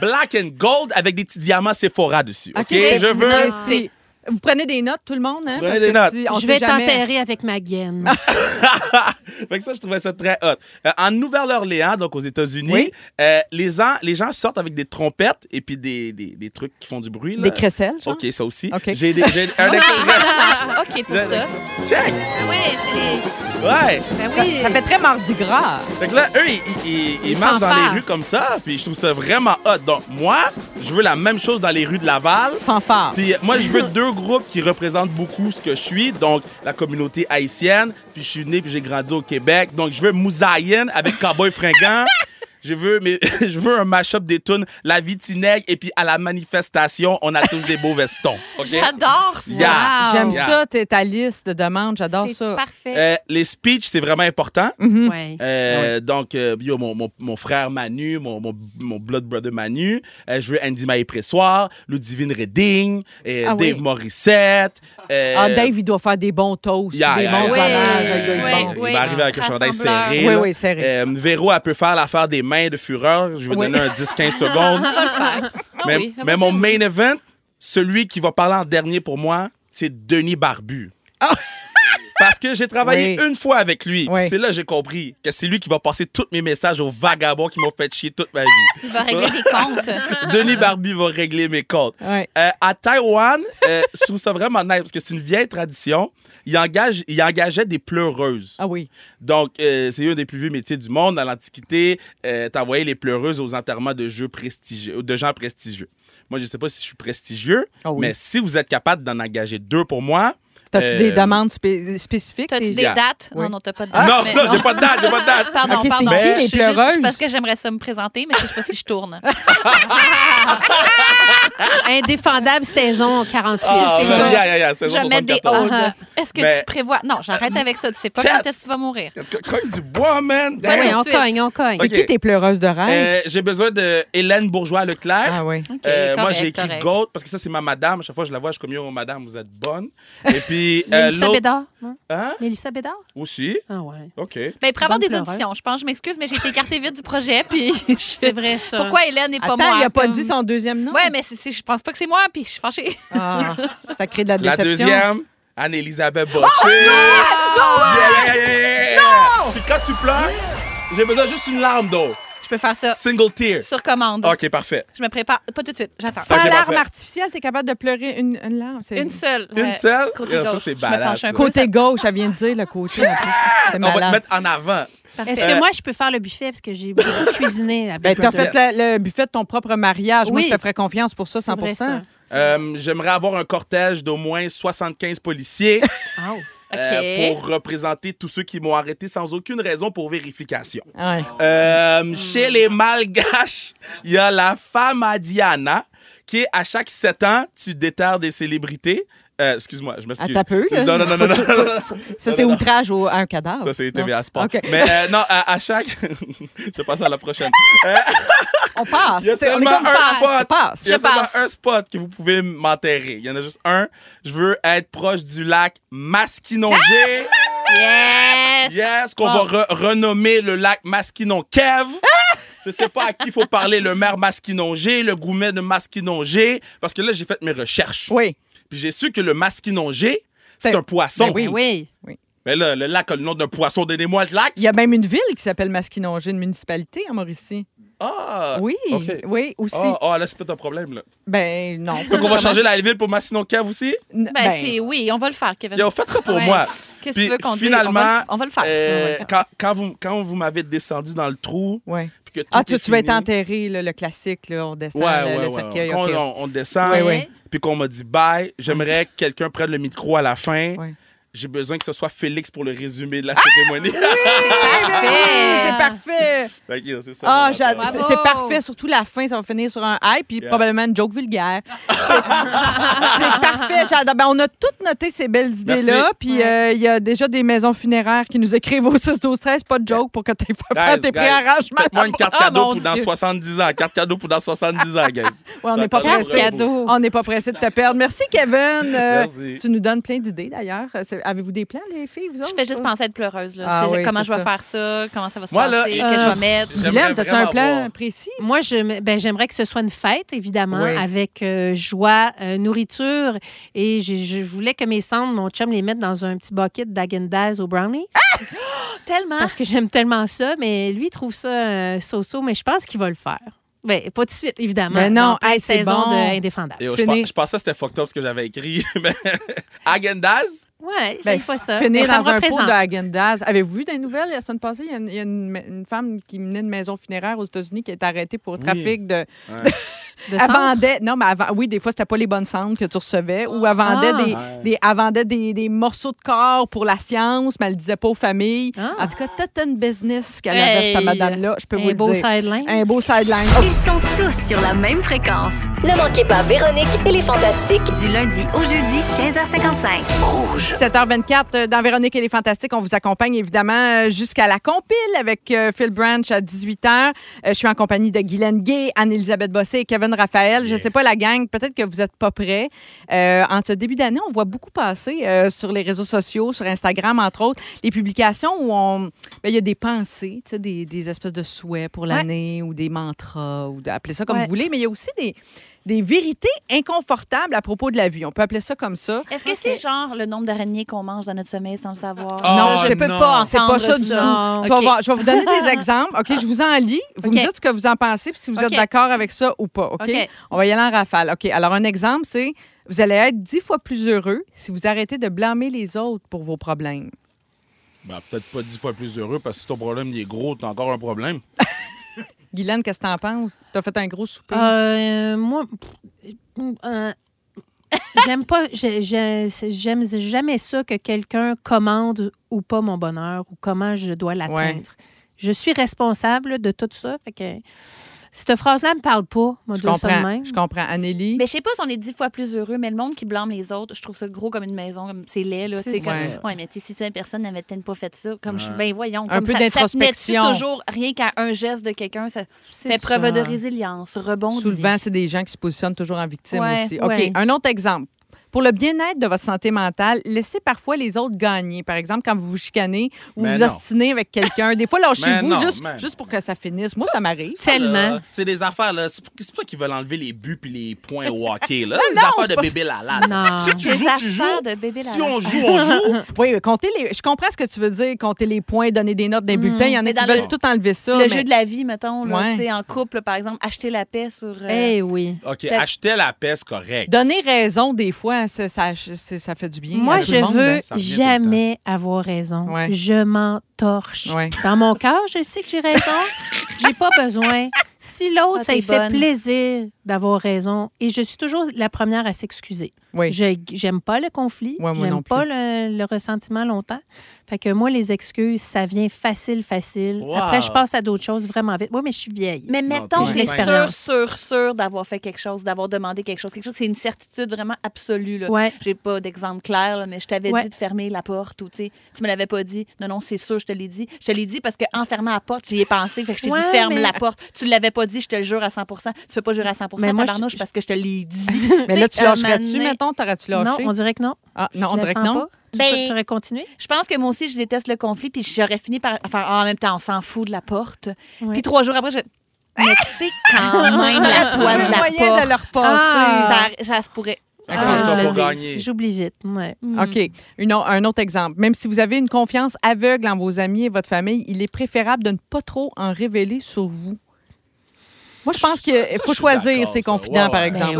black and gold, avec des petits diamants Sephora dessus. OK? Je veux. Merci. Vous prenez des notes, tout le monde, hein? Prenez Parce des que notes. si- on je sait vais jamais. t'enterrer avec ma gaine. fait que ça, je trouvais ça très hot. Euh, en Nouvelle-Orléans, donc aux États-Unis, Oui. euh, les, gens, les gens sortent avec des trompettes et puis des, des, des trucs qui font du bruit. Là. Des crécelles, genre? OK, ça aussi. OK. J'ai des- j'ai un extrait. OK, pour J'ai un ça. extrait. Check! Ah ouais, c'est les... Ouais! Ben Ça, oui. ça fait très mardi gras. Fait que là, eux, ils, ils- ils- ils marchent dans les rues comme ça, puis je trouve ça vraiment hot. Donc, moi, je veux la même chose dans les rues de Laval. Fanfare. Puis euh, moi, je veux deux groupes qui représentent beaucoup ce que je suis, donc la communauté haïtienne, puis je suis né puis j'ai grandi au Québec. Donc, je veux Moussaïen avec Cowboy Fringant. Je veux, mais, je veux un mash-up des tunes La vie Tineg et puis à la manifestation, on a tous des beaux vestons. J'adore ça. Yeah. Wow. J'aime Yeah. ça, t'es- ta liste de demandes. J'adore C'est ça. parfait. Euh, les speeches, c'est vraiment important. Mhm. Ouais. Euh, Donc, euh, yo, mon, mon, mon frère Manu, mon, mon, mon blood brother Manu. Euh, je veux Andy Maé-Pressoir, Ludivine Redding, Ah Dave oui. Morissette. Euh, Ah, Dave, il doit faire des bons toasts, Yeah, des yeah, bons yeah. hommages. Oui, il oui, va arriver avec un chandail serré. Oui, là. oui, serré. Euh, Véro, elle peut faire l'affaire des mains de fureur. Je vais Oui. donner un 10-15 secondes. Ah mais oui, mais vas-y, mon oui. main event, celui qui va parler en dernier pour moi, c'est Denis Barbu. Parce que j'ai travaillé! Oui. une fois avec lui. Oui. C'est là que j'ai compris que c'est lui qui va passer tous mes messages aux vagabonds qui m'ont fait chier toute ma vie. Il va régler des comptes. Denis Barbu va régler mes comptes. Euh, à Taïwan, euh, je trouve ça vraiment nice parce que c'est une vieille tradition. Il, engage, il engageait des pleureuses. Ah oui. Donc, euh, c'est un des plus vieux métiers du monde. Dans l'Antiquité, euh, t'envoyais les pleureuses aux enterrements de, jeux prestigieux, de gens prestigieux. Moi, je sais pas si je suis prestigieux, Ah oui. mais si vous êtes capable d'en engager deux pour moi. T'as-tu euh, des demandes spé- spécifiques? T'as-tu Des- des Yeah. dates? Oui. Non, non, t'as pas de date. non, mais- non, j'ai pas de date, j'ai pas de date. Pardon, Ok, c'est pardon. qui, Je- les je- juste- pleureuses? Parce que j'aimerais ça me présenter, mais je sais pas si je tourne. Indéfendable saison 48. Ah, yeah, yeah, yeah, saison Je mets des 74. holds. Ah. Est-ce que Mais- tu prévois... Non, j'arrête avec ça. Tu sais pas Chat. quand est-ce que tu vas mourir. Co- Cogne du bois, man. Ben Oui, Damn. on cogne, on cogne. C'est Ok. qui tes pleureuses de rêve? Euh, j'ai besoin de Hélène Bourgeois-Leclerc. ah oui. OK, Euh, moi, correct, j'ai écrit correct. Goat parce que ça, c'est ma madame. À chaque fois que je la vois, je suis comme Yo, madame, vous êtes bonne. Et puis, euh, Mélissa l'autre. Bédard. non? Hein? Mélissa Bédard? Aussi. Ah ouais. OK. Ben, il pourrait avoir des auditions. Je pense, je m'excuse, mais j'ai été écartée vite du projet. Puis C'est vrai, ça. Pourquoi Hélène n'est pas Attends, moi? il a pas comme- dit son deuxième nom? Ouais, mais c'est, c'est- je pense pas que c'est moi, puis je suis fâchée. Ah, ça crée de la La déception. deuxième, Anne-Élisabeth Bossé. Oh Yeah, yeah, yeah, yeah, yeah. Puis quand tu pleures, j'ai besoin juste une larme d'eau. Je peux faire ça Single tear. sur commande. OK, parfait. Je me prépare. Pas tout de suite, j'attends. Ça, Sans Ok, larme parfait. artificielle, t'es capable de pleurer une, une larme. c'est- Une seule. Une ouais. seule? Côté ça, gauche. c'est Je me badass, ça. Côté gauche, elle vient de dire le côté. plus. C'est On va te mettre en avant. Est-ce Euh, que moi, je peux faire le buffet? Parce que j'ai beaucoup cuisiné à Ben, t'as fait le, le buffet de ton propre mariage. Moi, Oui. je te ferais confiance pour ça, 100 C'est vrai, ça. Euh, J'aimerais avoir un cortège d'au moins 75 policiers Oh. Euh, pour représenter tous ceux qui m'ont arrêté sans aucune raison pour vérification. Ouais. Euh, Chez les Malgaches, il y a la femme à Diana qui est à chaque 7 ans, tu déterres des célébrités. Euh, Excuse-moi, je m'excuse. Attends un peu, là. Non, non, non, non, non, non, non. Ça, c'est outrage au- à un cadavre. Ça, c'est. TVA Sport. OK. Mais euh, non, à, à chaque. je passe à la prochaine. Euh, On passe. Il y a seulement un passe, spot. passe. Il y a seulement un spot que vous pouvez m'enterrer. Il y en a juste un. Je veux être proche du lac Masquinongé. Yes! Yes, qu'on va re- renommer le lac Masquinon Kev. Je sais pas à qui il faut parler, le maire Masquinongé, le gourmet de Masquinongé, parce que là, j'ai fait mes recherches. Oui. Puis j'ai su que le Masquinongé, c'est C'est- un poisson. Ben Oui. Mais là, le lac a le nom d'un poisson. Donnez-moi le lac. Il y a même une ville qui s'appelle Masquinongé, une municipalité en Mauricie. Ah! Oui, oui, aussi. Ah, ah, là, c'est peut-être un problème, là. Ben non. Fait qu'on va changer la ville pour Masquinon Kev aussi? N- Ben, c'est oui, on va le faire, Kevin. Yo, faites ça pour Ouais. moi. Qu'est-ce que tu veux qu'on dise? finalement, On va le- on va le faire. euh, On quand, quand vous, quand vous m'avez descendu dans le trou, Ouais. puis que tout Ah, tu, tu vas être enterré, là, le classique, là, on descend Ouais, le, ouais, le ouais, cercueil. ouais. Quand ok. on, on descend, Oui, oui. puis qu'on m'a dit bye, j'aimerais que quelqu'un prenne le micro à la fin. J'ai besoin que ce soit Félix pour le résumé de la Ah! cérémonie. Parfait! C'est parfait! C'est ça, Ah, c'est parfait. Surtout la fin, ça va finir sur un hype, puis Yeah. probablement une joke vulgaire. c'est parfait. J'adore. Ben, on a toutes noté ces belles idées-là, Merci. puis euh, il y a déjà des maisons funéraires qui nous écrivent au 6 12 13 pas de joke pour que tu aies fait faire Guys, tes guys, préarrangements. Faites-moi une carte Ah, cadeau mon pour dans Dieu. 70 ans. Carte cadeau pour dans 70 ans, guys. Ouais, on n'est pas Carte pressé. cadeau. On n'est pas pressé de te perdre. Merci, Kevin. Euh, Merci. tu nous donnes plein d'idées, d'ailleurs. Euh, c'est- Avez-vous des plans, les filles, vous Je autres? fais juste penser à être pleureuse. Là. Ah Je sais oui, comment c'est je vais ça. faire ça, comment ça va se Moi, là, passer, et- qu'est-ce que je vais mettre. J'aimerais Guylaine, as-tu un vraiment plan voir. précis? Moi, je, me- ben, j'aimerais que ce soit une fête, évidemment, Oui. avec euh, joie, euh, nourriture. Et je voulais que mes cendres, mon chum, les mette dans un petit bucket d'Agendaz aux brownies. Tellement? Parce que j'aime tellement ça. Mais lui, il trouve ça euh, so-so, mais je pense qu'il va le faire. Ben, pas tout de suite, évidemment. Ben non, hey, c'est saisons bon. de Indéfendable. Et, oh, je, je pensais que c'était fucked up ce que j'avais écrit. mais Agendaz? Oui, ben, pas ça. Finir dans un pot de Hagendaz. Avez-vous vu des nouvelles? La semaine passée? Il y a, une, y a une, femme qui menait une maison funéraire aux États-Unis qui est arrêtée pour trafic de. De... Elle vendait, non, mais avant, oui, des fois, c'était pas les bonnes cendres que tu recevais. Ou elle vendait, ah. des, elle vendait des, morceaux de corps pour la science, mais elle le disait pas aux familles. Ah. En tout cas, toute une business qu'elle hey. avait, cette madame-là. Je peux un vous dire. Sideline. Un beau sideline. Ils sont tous sur la même fréquence. Ne manquez pas Véronique et les Fantastiques du lundi au jeudi, 15h55. Rouge. 17h24 euh, dans Véronique et les Fantastiques. On vous accompagne évidemment euh, jusqu'à la compile avec euh, Phil Branch à 18h. Je suis en compagnie de Guylaine Gay, Anne-Elisabeth Bossé et Kevin Raphaël. Je ne sais pas la gang, peut-être que vous n'êtes pas prêts. En ce début d'année, on voit beaucoup passer sur les réseaux sociaux, sur Instagram entre autres, les publications où ben, il y a des pensées, des, espèces de souhaits pour l'année ou des mantras, ou appelez ça comme vous voulez, mais il y a aussi des des vérités inconfortables à propos de la vie. On peut appeler ça comme ça. Est-ce que c'est genre le nombre d'araignées qu'on mange dans notre sommeil sans le savoir? Oh, Non, je c'est peux pas entendre pas ça du tout. Je, vais OK. voir- je vais vous donner des exemples. OK, je vous en lis. Vous me dites ce que vous en pensez puis si vous êtes d'accord avec ça ou pas. OK. On va y aller en rafale. OK. Alors, un exemple, c'est vous allez être dix fois plus heureux si vous arrêtez de blâmer les autres pour vos problèmes. Ben, peut-être pas dix fois plus heureux parce que si ton problème il est gros, t'as encore un problème. Guylaine, qu'est-ce que t'en penses? T'as fait un gros souper? Euh, moi, euh, j'aime pas, j'aime jamais ça que quelqu'un commande ou pas mon bonheur ou comment je dois l'atteindre. Ouais. Je suis responsable de tout ça. Fait que cette phrase-là me parle pas. Moi, je dire ça de comprends. même. Je comprends. Annélie? Mais je sais pas si on est dix fois plus heureux, mais le monde qui blâme les autres, je trouve ça gros comme une maison, comme c'est laid, là. C'est comme, Ouais. ouais, mais tu si ça, une personne n'avait peut-être pas fait ça, comme je ben voyons, Un comme peu ça, ça tenait-tu d'introspection. toujours rien qu'à un geste de quelqu'un, ça C'est fait preuve ça. de résilience, rebondit. Souvent, c'est des gens qui se positionnent toujours en victime Ouais, aussi. OK. ouais. Un autre exemple. Pour le bien-être de votre santé mentale, laissez parfois les autres gagner. Par exemple, quand vous vous chicanez ou Mais vous non. ostinez avec quelqu'un, des fois lâchez-vous juste, mais juste pour que ça finisse. Moi, ça, m'arrive. Tellement. C'est des affaires, là. C'est c'est pas qu'ils veulent enlever les buts puis les points au hockey, là. des non, affaires c'est de pas- bébé lala. Non. Si tu joues, tu joues. affaires de bébé Si on joue, on joue. Oui, compter les. Je comprends ce que tu veux dire, compter les points, donner des notes d'un bulletin. Il y en a qui veulent le- tout enlever ça. Le mais- jeu de la vie, mettons, tu sais, en couple, par exemple, acheter la paix sur. euh, Eh oui. OK, acheter la peste, correct. Donner raison, des fois, ça, ça, c'est- ça fait du bien. Moi, à tout je le monde. veux Ça revient tout le jamais avoir raison. Ouais. Je m'en torche. Ouais. Dans mon cœur, je sais que j'ai raison. j'ai pas besoin. Si l'autre, Ah, ça lui fait plaisir d'avoir raison, et je suis toujours la première à s'excuser. Oui. Je j'aime pas le conflit, Ouais, j'aime pas le, le ressentiment longtemps. Fait que moi, les excuses, ça vient facile, facile. Wow. Après, je passe à d'autres choses vraiment vite. Oui, mais je suis vieille. Mais mettons, simple. sûr, sûr, sûr d'avoir fait quelque chose, d'avoir demandé quelque chose. Quelque chose, c'est une certitude vraiment absolue. Là. Ouais. J'ai pas d'exemple clair, là, mais je t'avais Ouais. dit de fermer la porte ou tu sais, tu me l'avais pas dit. Non, non, c'est sûr, je te l'ai dit. Je te l'ai dit parce qu'en fermant la porte, j'y ai pensé. Fait que je t'ai Ouais, dit ferme mais- la porte. Tu l'avais pas dit, je te le jure à 100 Tu peux pas jurer à 100 Mais moi, tabarnouche je- parce que je te l'ai dit. Mais là, Tu lâcherais-tu, mettons? T'aurais-tu Non, lâché? on dirait que non. Ah, non, on dirait que non. pas. Tu Ben- tu aurais continué? Je pense que moi aussi, je déteste le conflit, puis j'aurais fini par faire Ah, en même temps, on s'en fout de la porte. Puis trois jours après, je. Mais tu sais, quand même, la Il y toile a de la moyen porte. de le repasser. Ah. Ça, ça se pourrait. Ah. J'oublie vite. Ouais. Mm. OK. Une un autre exemple. Même si vous avez une confiance aveugle en vos amis et votre famille, il est préférable de ne pas trop en révéler sur vous. Moi, je pense qu'il faut choisir ses confidents, par exemple.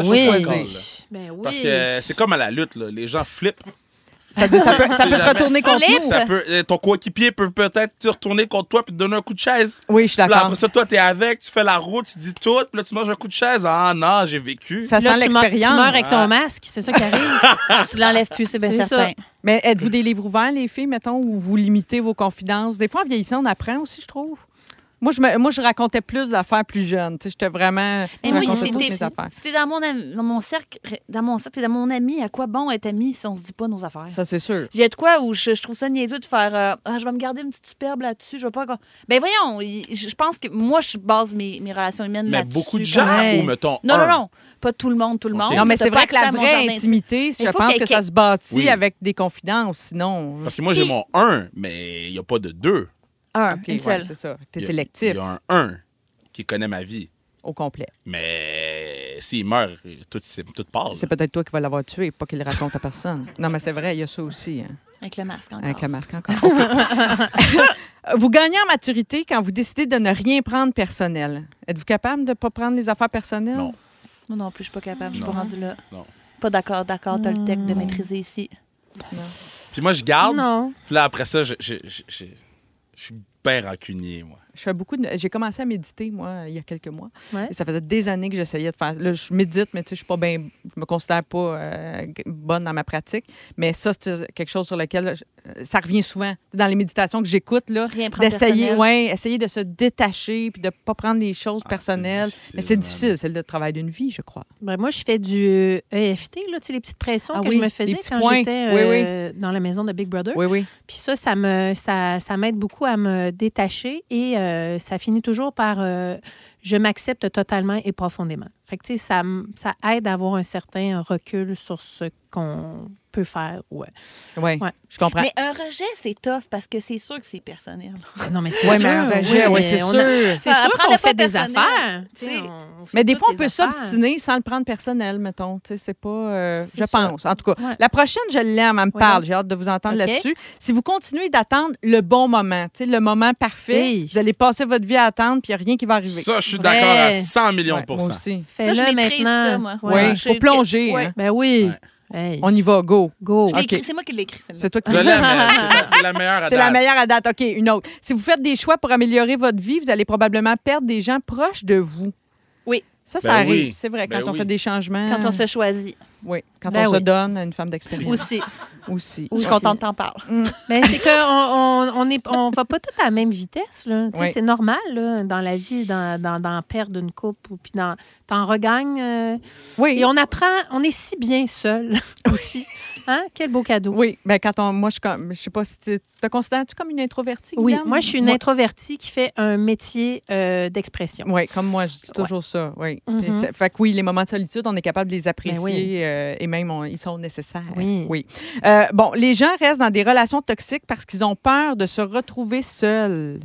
Ben oui. Parce que c'est comme à la lutte, là. les gens flippent. Ça, peut- ça peut, ça C'est peut se retourner contre nous. Ça peut, euh, ton coéquipier peut peut-être te retourner contre toi puis te donner un coup de chaise. Oui, je suis d'accord. après ça, toi, t'es avec, tu fais la route, tu dis tout, puis là, tu manges un coup de chaise. Ah non, j'ai vécu. Ça Là, sent tu, meurs- tu l'expérience. meurs avec ton masque, c'est ça qui arrive. Tu l'enlèves plus, c'est bien certain. ça. Mais êtes-vous des livres ouverts, les filles, mettons, où vous limitez vos confidences? Des fois, en vieillissant, on apprend aussi, je trouve. Moi, je, me- moi, je racontais plus d'affaires plus jeunes. Tu sais, J'étais vraiment. Mais je moi, c'était toutes mes affaires. c'était dans mon, dans mon cercle, dans mon cercle, t'es dans mon ami, à quoi bon être ami si on se dit pas nos affaires? Ça, c'est sûr. Il y a de quoi où je, je trouve ça niaiseux de faire euh, Ah, je vais me garder une petite superbe là-dessus, je vais pas. Ben voyons, je pense que moi, je base mes, mes relations humaines Mais là-dessus. beaucoup de gens, Ouais. ou mettons. Non, un. non, non. Pas tout le monde, tout le monde. Non, mais c'est vrai que la vraie intimité, je pense que ça se bâtit Oui. avec des confidences. Sinon. Parce que moi, j'ai mon 1, mais il n'y a pas de 2. Un, une ouais, seule. c'est ça. T'es Il y a- sélectif Il y a un 1 qui connaît ma vie. au complet. Mais s'il meurt, tout, tout passe. C'est peut-être toi qui vas l'avoir tué, pas qu'il le raconte à personne. Non, mais c'est vrai, il y a ça aussi. hein, Avec le masque encore. avec le masque encore. Vous gagnez en maturité quand vous décidez de ne rien prendre personnel. Êtes-vous capable de ne pas prendre les affaires personnelles? Non. Non, non plus, je suis pas capable. Je suis Non. pas rendue là. Non. Pas d'accord, d'accord, t'as le tech de maîtriser ici. Puis moi, je garde. Non. Puis là, après ça, je, je- je suis bien rancunier, moi. Je fais beaucoup de- J'ai commencé à méditer, moi, il y a quelques mois. Ouais. Et ça faisait des années que j'essayais de faire. Là, je médite, mais tu sais, je suis pas bien. Je me considère pas euh, bonne dans ma pratique. Mais ça, c'est quelque chose sur lequel ça revient souvent. Dans les méditations que j'écoute, là, Rien prendre d'essayer, ouais, essayer de se détacher puis de pas prendre les choses Ah, personnelles. mais c'est difficile, c'est le travail d'une vie, je crois. Ben, moi, je fais du EFT, là, tu sais, les petites pressions Ah que oui, je me faisais quand j'étais Oui, euh, dans la maison de Big Brother. Oui, oui. Puis ça, ça me ça, ça m'aide beaucoup à me détacher et euh, ça finit toujours par euh, je m'accepte totalement et profondément. Fait que tu sais, ça, ça aide à avoir un certain recul sur ce qu'on peut faire. Ouais. Ouais, Ouais. je comprends. Mais un rejet, c'est tough parce que c'est sûr que c'est personnel. Non, mais c'est Oui, sûr. mais un rejet, oui, oui, c'est sûr. a- C'est sûr qu'on pas fait des personnel. affaires. on fait Mais des fois, on peut s'obstiner sans le prendre personnel, mettons. Tu sais, c'est pas. euh, je pense. En tout cas, Ouais. la prochaine, je l'aime. Elle me Ouais, parle. J'ai hâte de vous entendre là-dessus. Si vous continuez d'attendre le bon moment, tu sais, le moment parfait, Hey. vous allez passer votre vie à attendre, puis il n'y a rien qui va arriver. Ça, je suis Ouais. d'accord à 100 millions Ouais, de moi pourcents. aussi. Ça, je maîtrise maintenant. ça, moi. Oui, Ouais. il Je- faut plonger. Ouais. hein. Ben oui. Ouais. Hey. On y va, go. Go. Je l'ai C'est moi qui l'ai écrit, celle-là. C'est toi qui Je l'aime, mais c'est- c'est la meilleure à C'est la date. meilleure à date. OK, une autre. Si vous faites des choix pour améliorer votre vie, vous allez probablement perdre des gens proches de vous. Oui. Ça, ça Ben arrive. oui. C'est vrai, quand Ben on oui. fait des changements. Quand on se choisit. Oui, quand Ben on se donne à une femme d'expérience. Aussi. Aussi. Je suis contente t'en parles. Ben, c'est qu'on on, on, est- on va pas tous à la même vitesse. là. Tu sais, Oui. C'est normal là, dans la vie d'en dans, d'en perdre une coupe ou puis d'en t'en regagnes. euh, Oui. et on apprend, on est si bien seul aussi. Hein? Quel beau cadeau. Oui, ben quand on, moi, je, je sais pas si tu te considères-tu comme une introvertie? Oui, moi, je suis une Moi- introvertie qui fait un métier euh, d'expression. Oui, comme moi, je dis toujours ça. Oui. C'est- Fait que oui, les moments de solitude, on est capable de les apprécier Ben oui. euh, et même on- ils sont nécessaires. Oui. Euh, bon, les gens restent dans des relations toxiques parce qu'ils ont peur de se retrouver seuls.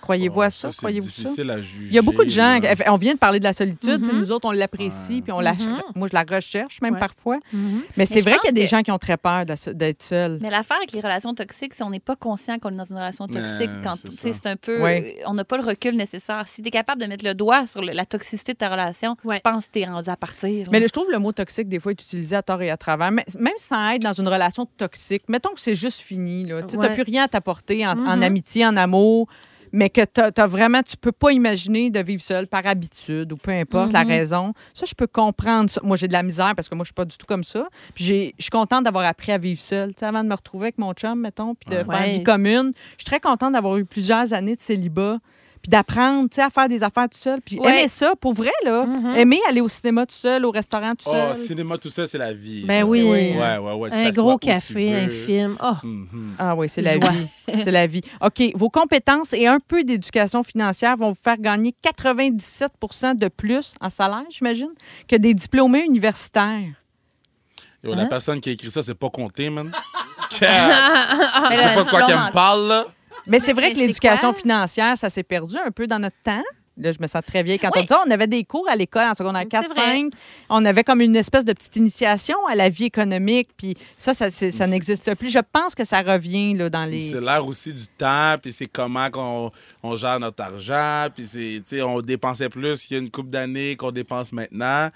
Croyez-vous à ça? c'est Croyez-vous ça? difficile à juger. Il y a beaucoup de gens. là. On vient de parler de la solitude. Mhm. Nous autres, on l'apprécie, Ouais. puis on la, Mhm. moi, je la recherche même Ouais. parfois. Mhm. Mais c'est je vrai pense qu'il y a des que- gens qui ont très peur de- d'être seuls. Mais l'affaire avec les relations toxiques, c'est qu'on n'est pas conscient qu'on est dans une relation toxique. Ouais, quand c'est tu sais, ça. c'est un peu. Ouais. On n'a pas le recul nécessaire. Si tu es capable de mettre le doigt sur le- la toxicité de ta relation, Ouais. je pense que tu es rendu à partir. Mais je trouve le mot toxique, des fois, est utilisé à tort et à travers. Mais même sans être dans une relation toxique, mettons que c'est juste fini. Tu n'as Ouais. plus rien à t'apporter en, en Mhm. amitié, en amour, mais que tu as, vraiment, tu peux pas imaginer de vivre seul par habitude ou peu importe la Mhm. raison. Ça, je peux comprendre ça. Moi, j'ai de la misère parce que moi, je suis pas du tout comme ça. Puis je suis contente d'avoir appris à vivre seul. Tu sais, avant de me retrouver avec mon chum, mettons, puis de Ouais. faire Ouais. vie commune, je suis très contente d'avoir eu plusieurs années de célibat. Puis d'apprendre, tu sais, à faire des affaires tout seul. Puis Ouais. aimer ça, pour vrai, là. Mhm. Aimer aller au cinéma tout seul, au restaurant tout Oh, seul. cinéma, tout ça, c'est la vie. Ben ça, oui. c'est- Oui. Ouais, ouais, ouais. Un gros café, un film. Oh, Mhm. Ah oui, c'est la Joie. vie. C'est la vie. OK, vos compétences et un peu d'éducation financière vont vous faire gagner 97% de plus en salaire, j'imagine, que des diplômés universitaires. Yo, Hein? La personne qui a écrit ça, c'est pas compté, man. Je Mais sais pas de quoi qu'elle me parle, là. Mais c'est vrai que l'éducation financière, ça s'est perdu un peu dans notre temps. Là, je me sens très vieille quand Oui. on dit ça. On avait des cours à l'école en secondaire C'est 4, vrai. 5. On avait comme une espèce de petite initiation à la vie économique. Puis ça, ça, n'existe plus. Je pense que ça revient là, dans les... C'est l'air aussi du temps, puis c'est comment qu'on on gère notre argent, puis c'est, tu sais, on dépensait plus il y a une couple d'années qu'on dépense maintenant.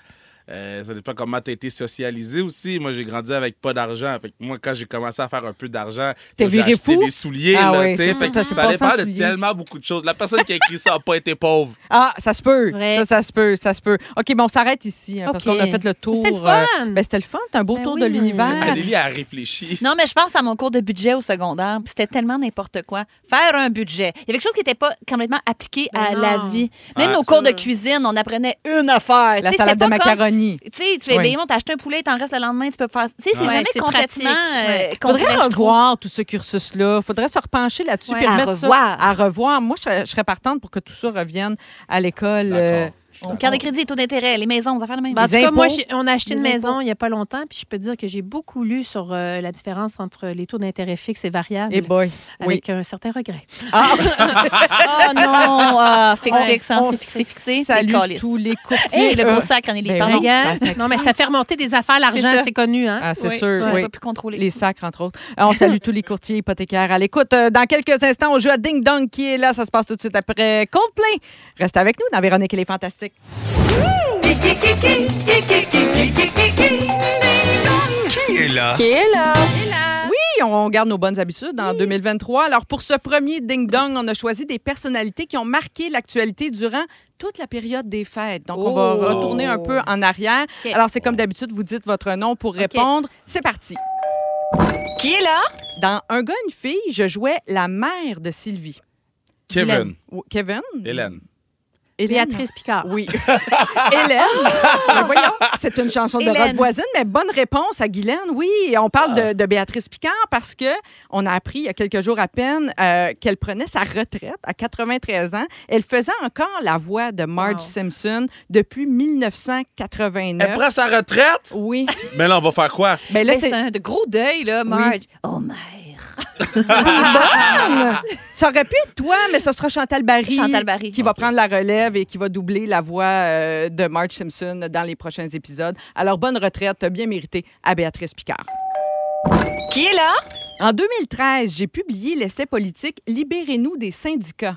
Euh, ça dépend comment tu as été socialisé aussi. Moi, j'ai grandi avec pas d'argent. Fait que moi, quand j'ai commencé à faire un peu d'argent, j'ai acheté fou? des souliers. Ah là, oui, c'est Fait ça, que ça dépend en de tellement beaucoup de choses. La personne qui a écrit ça n'a pas été pauvre. Ah, ça se peut. Vrai. Ça, ça se peut, ça se peut. OK, bon, on s'arrête ici, hein, parce qu'on a fait le tour. C'était le euh, fun. ben, c'était le fun. C'était un beau Ben tour oui. de l'univers. Anélie a réfléchi. Non, mais je pense à mon cours de budget au secondaire, c'était tellement n'importe quoi. Faire un budget. Il y avait quelque chose qui n'était pas complètement appliqué à Mais la vie. Même Ah, nos cours de cuisine, on apprenait une affaire. La salade de c'était Tu sais, tu fais, Oui. ben, t'as acheté un poulet, t'en restes le lendemain, tu peux faire. Tu sais, c'est Ouais, jamais c'est complètement. euh. Faudrait concret, revoir tout ce cursus-là. Faudrait se repencher là-dessus. Ouais. puis À remettre ça revoir. à revoir. Moi, je serais, je serais partante pour que tout ça revienne à l'école. euh, Carte de crédit, taux d'intérêt, les maisons, on va faire le même. Ben, en Les tout cas, moi, on a acheté une Les maison impôts. il n'y a pas longtemps, puis je peux dire que j'ai beaucoup lu sur euh, la différence entre les taux d'intérêt fixes et variables, Eh boy. Oui. avec un certain regret. Ah, Oh non, ah, fixe, on- fixe, hein, on c'est fixé, calice. tous les courtiers. Hey, le gros sac, Anneli, ben pardon. oui. Regarde. ça, ça- Non, mais ça fait remonter des affaires, l'argent, C'est connu. Hein? Ah, c'est Oui, sûr, on oui. peut plus contrôler. Les sacres, entre autres. Euh, On salue tous les courtiers hypothécaires. À l'écoute, euh, dans quelques instants, on joue à Ding Dong qui est là. Ça se passe tout de suite après Coldplay. Reste avec nous dans Véronique et les Fantastiques. Qui est là? Oui, on garde nos bonnes habitudes en 2023. Alors, pour ce premier Ding Dong, on a choisi des personnalités qui ont marqué l'actualité durant toute la période des fêtes. Donc, on va Oh. retourner un peu en arrière. OK. Alors, c'est comme d'habitude, vous dites votre nom pour répondre. C'est parti. Qui est là? Dans Un gars, une fille, je jouais la mère de Sylvie. Kevin. Ou- Kevin? Hélène. Hélène? Béatrice Picard. Oui. Hélène. Mais voyons, c'est une chanson de Hélène. voisine, mais bonne réponse à Guylaine. Oui, on parle de, de Béatrice Picard parce que on a appris il y a quelques jours à peine euh, qu'elle prenait sa retraite à 93 ans. Elle faisait encore la voix de Marge Wow. Simpson depuis 1989. Elle prend sa retraite? Oui. Mais là, on va faire quoi? Ben là, Mais c'est c'est un de gros deuil, là, Marge. Oh, mère. Bonne. Ça aurait pu être toi, mais ce sera Chantal Barry. Chantal Barry. Qui va prendre la relève et qui va doubler la voix euh, de Marge Simpson dans les prochains épisodes. Alors, bonne retraite, bien méritée à Béatrice Picard. Qui est là? En 2013, j'ai publié l'essai politique Libérez-nous des syndicats.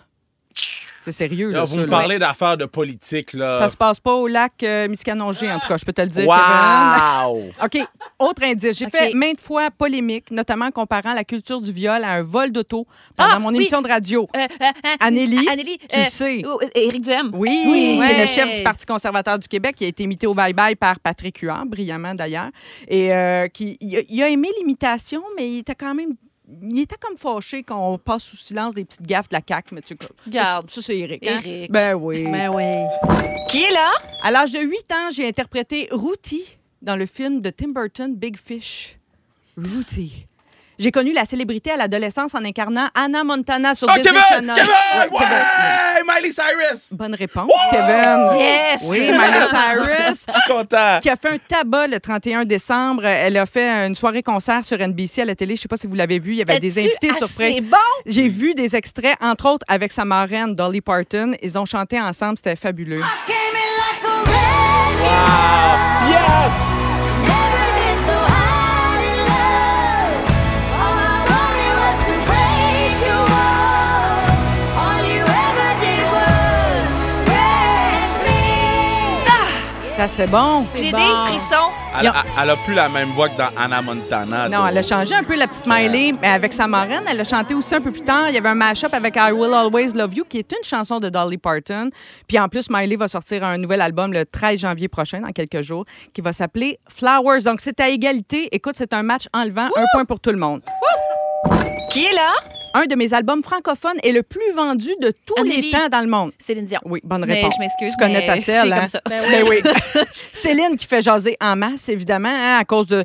C'est sérieux, là. Là, vous ça, me parlez d'affaires de politique, là. Ça se passe pas au lac euh, Miscanongé, en tout cas, je peux te le dire. Kevin. Wow! OK. Autre indice. J'ai fait maintes fois polémique, notamment comparant la culture du viol à un vol d'auto pendant Ah, mon oui. émission de radio. Euh, euh, euh, Anneli, Anneli, tu euh, le sais. Éric Duhem. Oui, Oui. c'est Ouais. le chef du Parti conservateur du Québec qui a été imité au bye-bye par Patrick Huard, brillamment d'ailleurs. Et euh, qui, il, a, il a aimé l'imitation, mais il était quand même. Il était comme fâché qu'on passe sous silence des petites gaffes de la CAQ, mais tu sais, Regarde. Ça, c'est Eric. hein? Éric. Ben oui. Ben oui. Qui est là? À l'âge de 8 ans, j'ai interprété Routy dans le film de Tim Burton, Big Fish. Ruthie. J'ai connu la célébrité à l'adolescence en incarnant Anna Montana sur Oh, Disney Kevin! Channel. Kevin! Ouais, Ouais! Kevin. Miley Cyrus! Bonne réponse, Kevin. Yes! Oui, Miley Cyrus. Je suis content. qui a fait un tabac le 31 décembre. Elle a fait une soirée concert sur NBC à la télé. Je sais pas si vous l'avez vu. Il y avait des invités assez surprises. bon? J'ai vu des extraits, entre autres avec sa marraine Dolly Parton. Ils ont chanté ensemble. C'était fabuleux. Yes! Ça, c'est bon. J'ai bon. des frissons. Elle, a- elle a plus la même voix que dans Anna Montana. Non, elle a changé un peu la petite Miley, mais avec sa marraine, elle a chanté aussi un peu plus tard. Il y avait un mash-up avec I Will Always Love You, qui est une chanson de Dolly Parton. Puis en plus, Miley va sortir un nouvel album le 13 janvier prochain, dans quelques jours, qui va s'appeler Flowers. Donc c'est à égalité. Écoute, c'est un match enlevant, un point pour tout le monde. Qui est là? Un de mes albums francophones est le plus vendu de tous les temps dans le monde. Céline Dion. Oui, bonne Mais réponse. je m'excuse, Tu connais mais ta selle, hein? comme ça. Ben oui. Céline qui fait jaser en masse, évidemment, hein, à cause de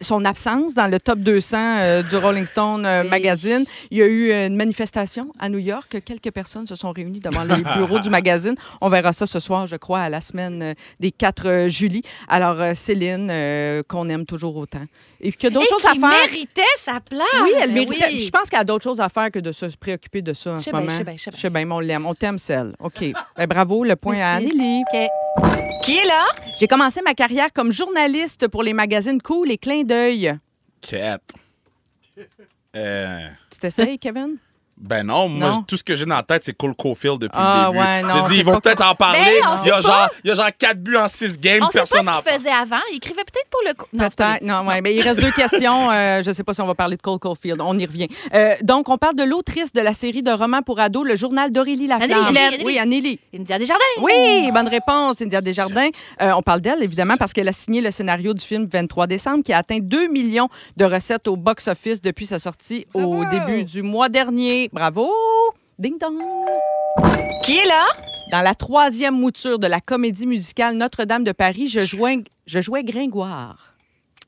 son absence dans le top 200 euh, du Rolling Stone euh, magazine. Il y a eu une manifestation à New York. Quelques personnes se sont réunies devant les bureaux du magazine. On verra ça ce soir, je crois, à la semaine euh, des 4 euh, juillet. Alors, euh, Céline, euh, qu'on aime toujours autant. Et qu'il y a d'autres choses à qui faire. méritait sa place. Oui, elle Ben méritait. oui. Je pense qu'elle a d'autres choses à faire que de se préoccuper de ça en Je ce sais bien, moment. je sais bien, on l'aime. On t'aime, celle. OK. Ben, bravo, le point à. Anneli. OK. Qui est là? J'ai commencé ma carrière comme journaliste pour les magazines Cool et Clin d'œil. Cat. Euh, Tu t'essayes, Kevin? Ben non, moi, Non? tout ce que j'ai dans la tête, c'est Cole Caulfield depuis Ah, le début. ouais, non, dit, c'est ils vont peut-être en parler. Ben, il, y a genre, il y a genre 4 buts en 6 games, On personne ce n'en parle. faisait avant. Il écrivait peut-être pour le... Non, pas Peut-être. Non, ouais, mais il reste deux questions. Euh, je ne sais pas si on va parler de Cole Caulfield. On y revient. Euh, donc, on parle de l'autrice de la série de romans pour ados, le journal d'Aurélie Laflamme. Anneli, Anneli. Oui, Anneli. lui. India Desjardins. Oui, bonne réponse, India Desjardins. Euh, on parle d'elle, évidemment, parce qu'elle a signé le scénario du film 23 décembre, qui a atteint 2 millions de recettes au box-office depuis sa sortie au début du mois dernier. Bravo! Ding dong! Qui est là? Dans la troisième mouture de la comédie musicale Notre-Dame de Paris, je jouais, je jouais Gringoire.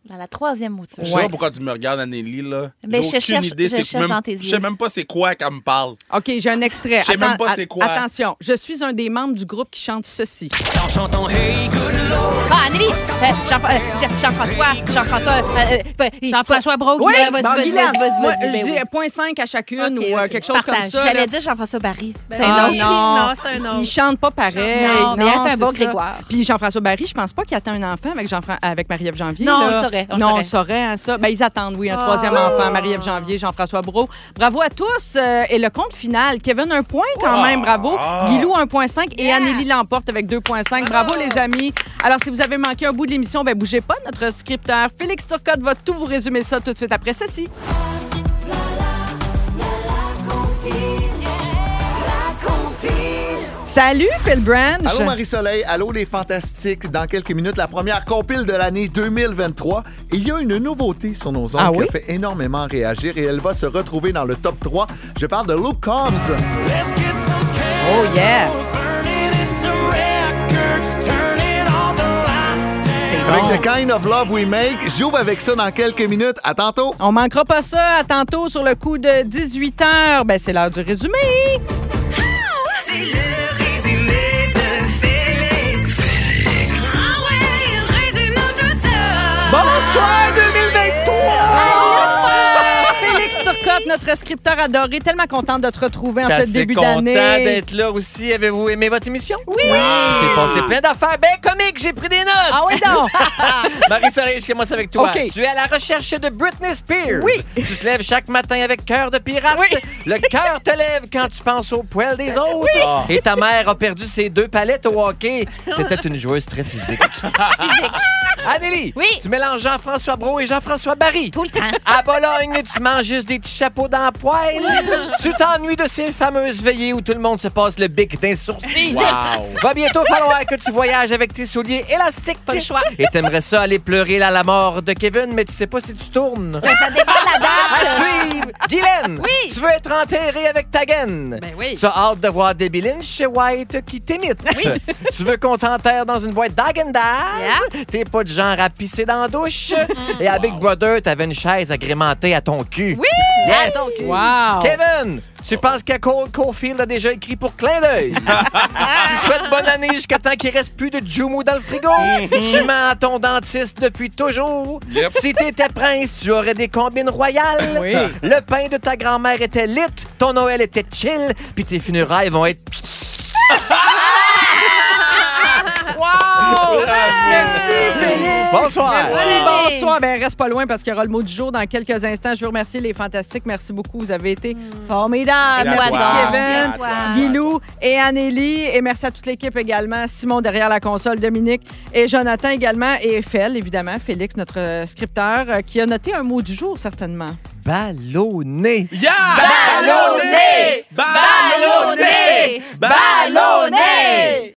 Dans la troisième mouture. Je sais pas pourquoi tu me regardes, Anneli, là. Mais J'ai je aucune cherche- idée. je c'est cherche même- dans tes Je sais même pas c'est quoi qu'elle me parle. OK, j'ai un extrait. Je sais même pas c'est quoi. Attention, je suis un des membres du groupe qui chante ceci. Ah, Anneli. Euh, euh, Jean- Jean-François. Jean-François. euh, ben, il- Jean-François Brault. Oui, vas-y, bon, vas-y, Guylaine, vas-y, vas-y, moi, vas-y, je ben dis oui. point 5 à chacune ou quelque chose Partage. comme ça. J'allais dire Jean-François Barry. Ben T'es un Ah, autre. non. Non, c'est un Il autre. chante pas pareil. Non, mais il a fait un bon. Grégoire. Puis Jean-François Barry, je pense pas qu'il attend un enfant avec, avec Marie-Ève Janvier. Non, là. on saurait, non, saurait. on saurait, hein, ça. Ben, ils attendent, oui, un Ah. troisième enfant, Marie-Ève Janvier, Jean-François Brault. Bravo à tous. euh, et le compte final, Kevin, un point quand même, bravo. Guilou, 1,5 et Anneli l'emporte avec 2,5. Bravo, les amis. Alors, si vous avez manqué un bout de l'émission, ben bougez pas. Notre scripteur Félix Turcotte va tout vous résumer ça tout de suite après ceci. Salut, Phil Branch. Allô Marie-Soleil, allô les fantastiques. Dans quelques minutes, la première compile de l'année 2023. Il y a une nouveauté sur nos ondes Ah qui oui? a fait énormément réagir et elle va se retrouver dans le top 3. Je parle de Luke Combs. Oh, yeah. Avec. The Kind of Love We Make. J'ouvre avec ça dans quelques minutes. À tantôt. On manquera pas ça. À tantôt sur le coup de 18 h. Ben, c'est l'heure du résumé. Notre scripteur adoré, tellement contente de te retrouver en ce début content d'année. d'être là aussi. Avez-vous aimé votre émission? Oui! Il s'est passé plein d'affaires bien comiques. J'ai pris des notes. Ah oui, donc! Marie-Soleil, je commence avec toi. Tu es à la recherche de Britney Spears. Oui. Tu te lèves chaque matin avec cœur de pirate. Oui. Le cœur te lève quand tu penses au poil des autres. Et ta mère a perdu ses deux palettes au hockey. C'était une joueuse très physique. Anneli, Oui. tu mélanges Jean-François Brault et Jean-François Barry. Tout le temps. À Bologne, tu manges juste des petits chapeaux dans la poêle. tu t'ennuies de ces fameuses veillées où tout le monde se passe le bic d'un sourcil. Wow. Va bientôt falloir que tu voyages avec tes souliers élastiques. Pas le choix. Et t'aimerais ça aller pleurer là, la mort de Kevin, mais tu sais pas si tu tournes. Ça dépend de la date. À suivre. Guylaine, Oui. tu veux être enterré avec ta gaine. Ben oui. Tu as hâte de voir Debbie Lynch chez White qui t'imite. tu veux qu'on t'enterre dans une boîte d'Agendaz? T'es pas du genre à pisser dans la douche. Et à Big Brother, t'avais une chaise agrémentée à ton cul. Oui! Yes. Donc, Wow! Kevin, tu penses que Cole Caulfield a déjà écrit pour clin d'œil? tu souhaites bonne année jusqu'à temps qu'il reste plus de Jumu dans le frigo? tu mens à ton dentiste depuis toujours? Yep. Si t'étais prince, tu aurais des combines royales? Oui. Le pain de ta grand-mère était lit, ton Noël était chill, puis tes funérailles vont être... Wow! Merci, Félix! Bonsoir. Merci, bonsoir. Ben, reste pas loin parce qu'il y aura le mot du jour dans quelques instants. Je veux remercier les fantastiques. Merci beaucoup. Vous avez été formidables. Et toi, Merci. Kevin. Guilou et Anélie. Et merci à toute l'équipe également. Simon derrière la console, Dominique et Jonathan également. Et Fel, évidemment. Félix, notre euh, scripteur, euh, qui a noté un mot du jour, certainement. Ballonné. Yeah! Ballonné! Ballonné! Ballonné! Ballonné!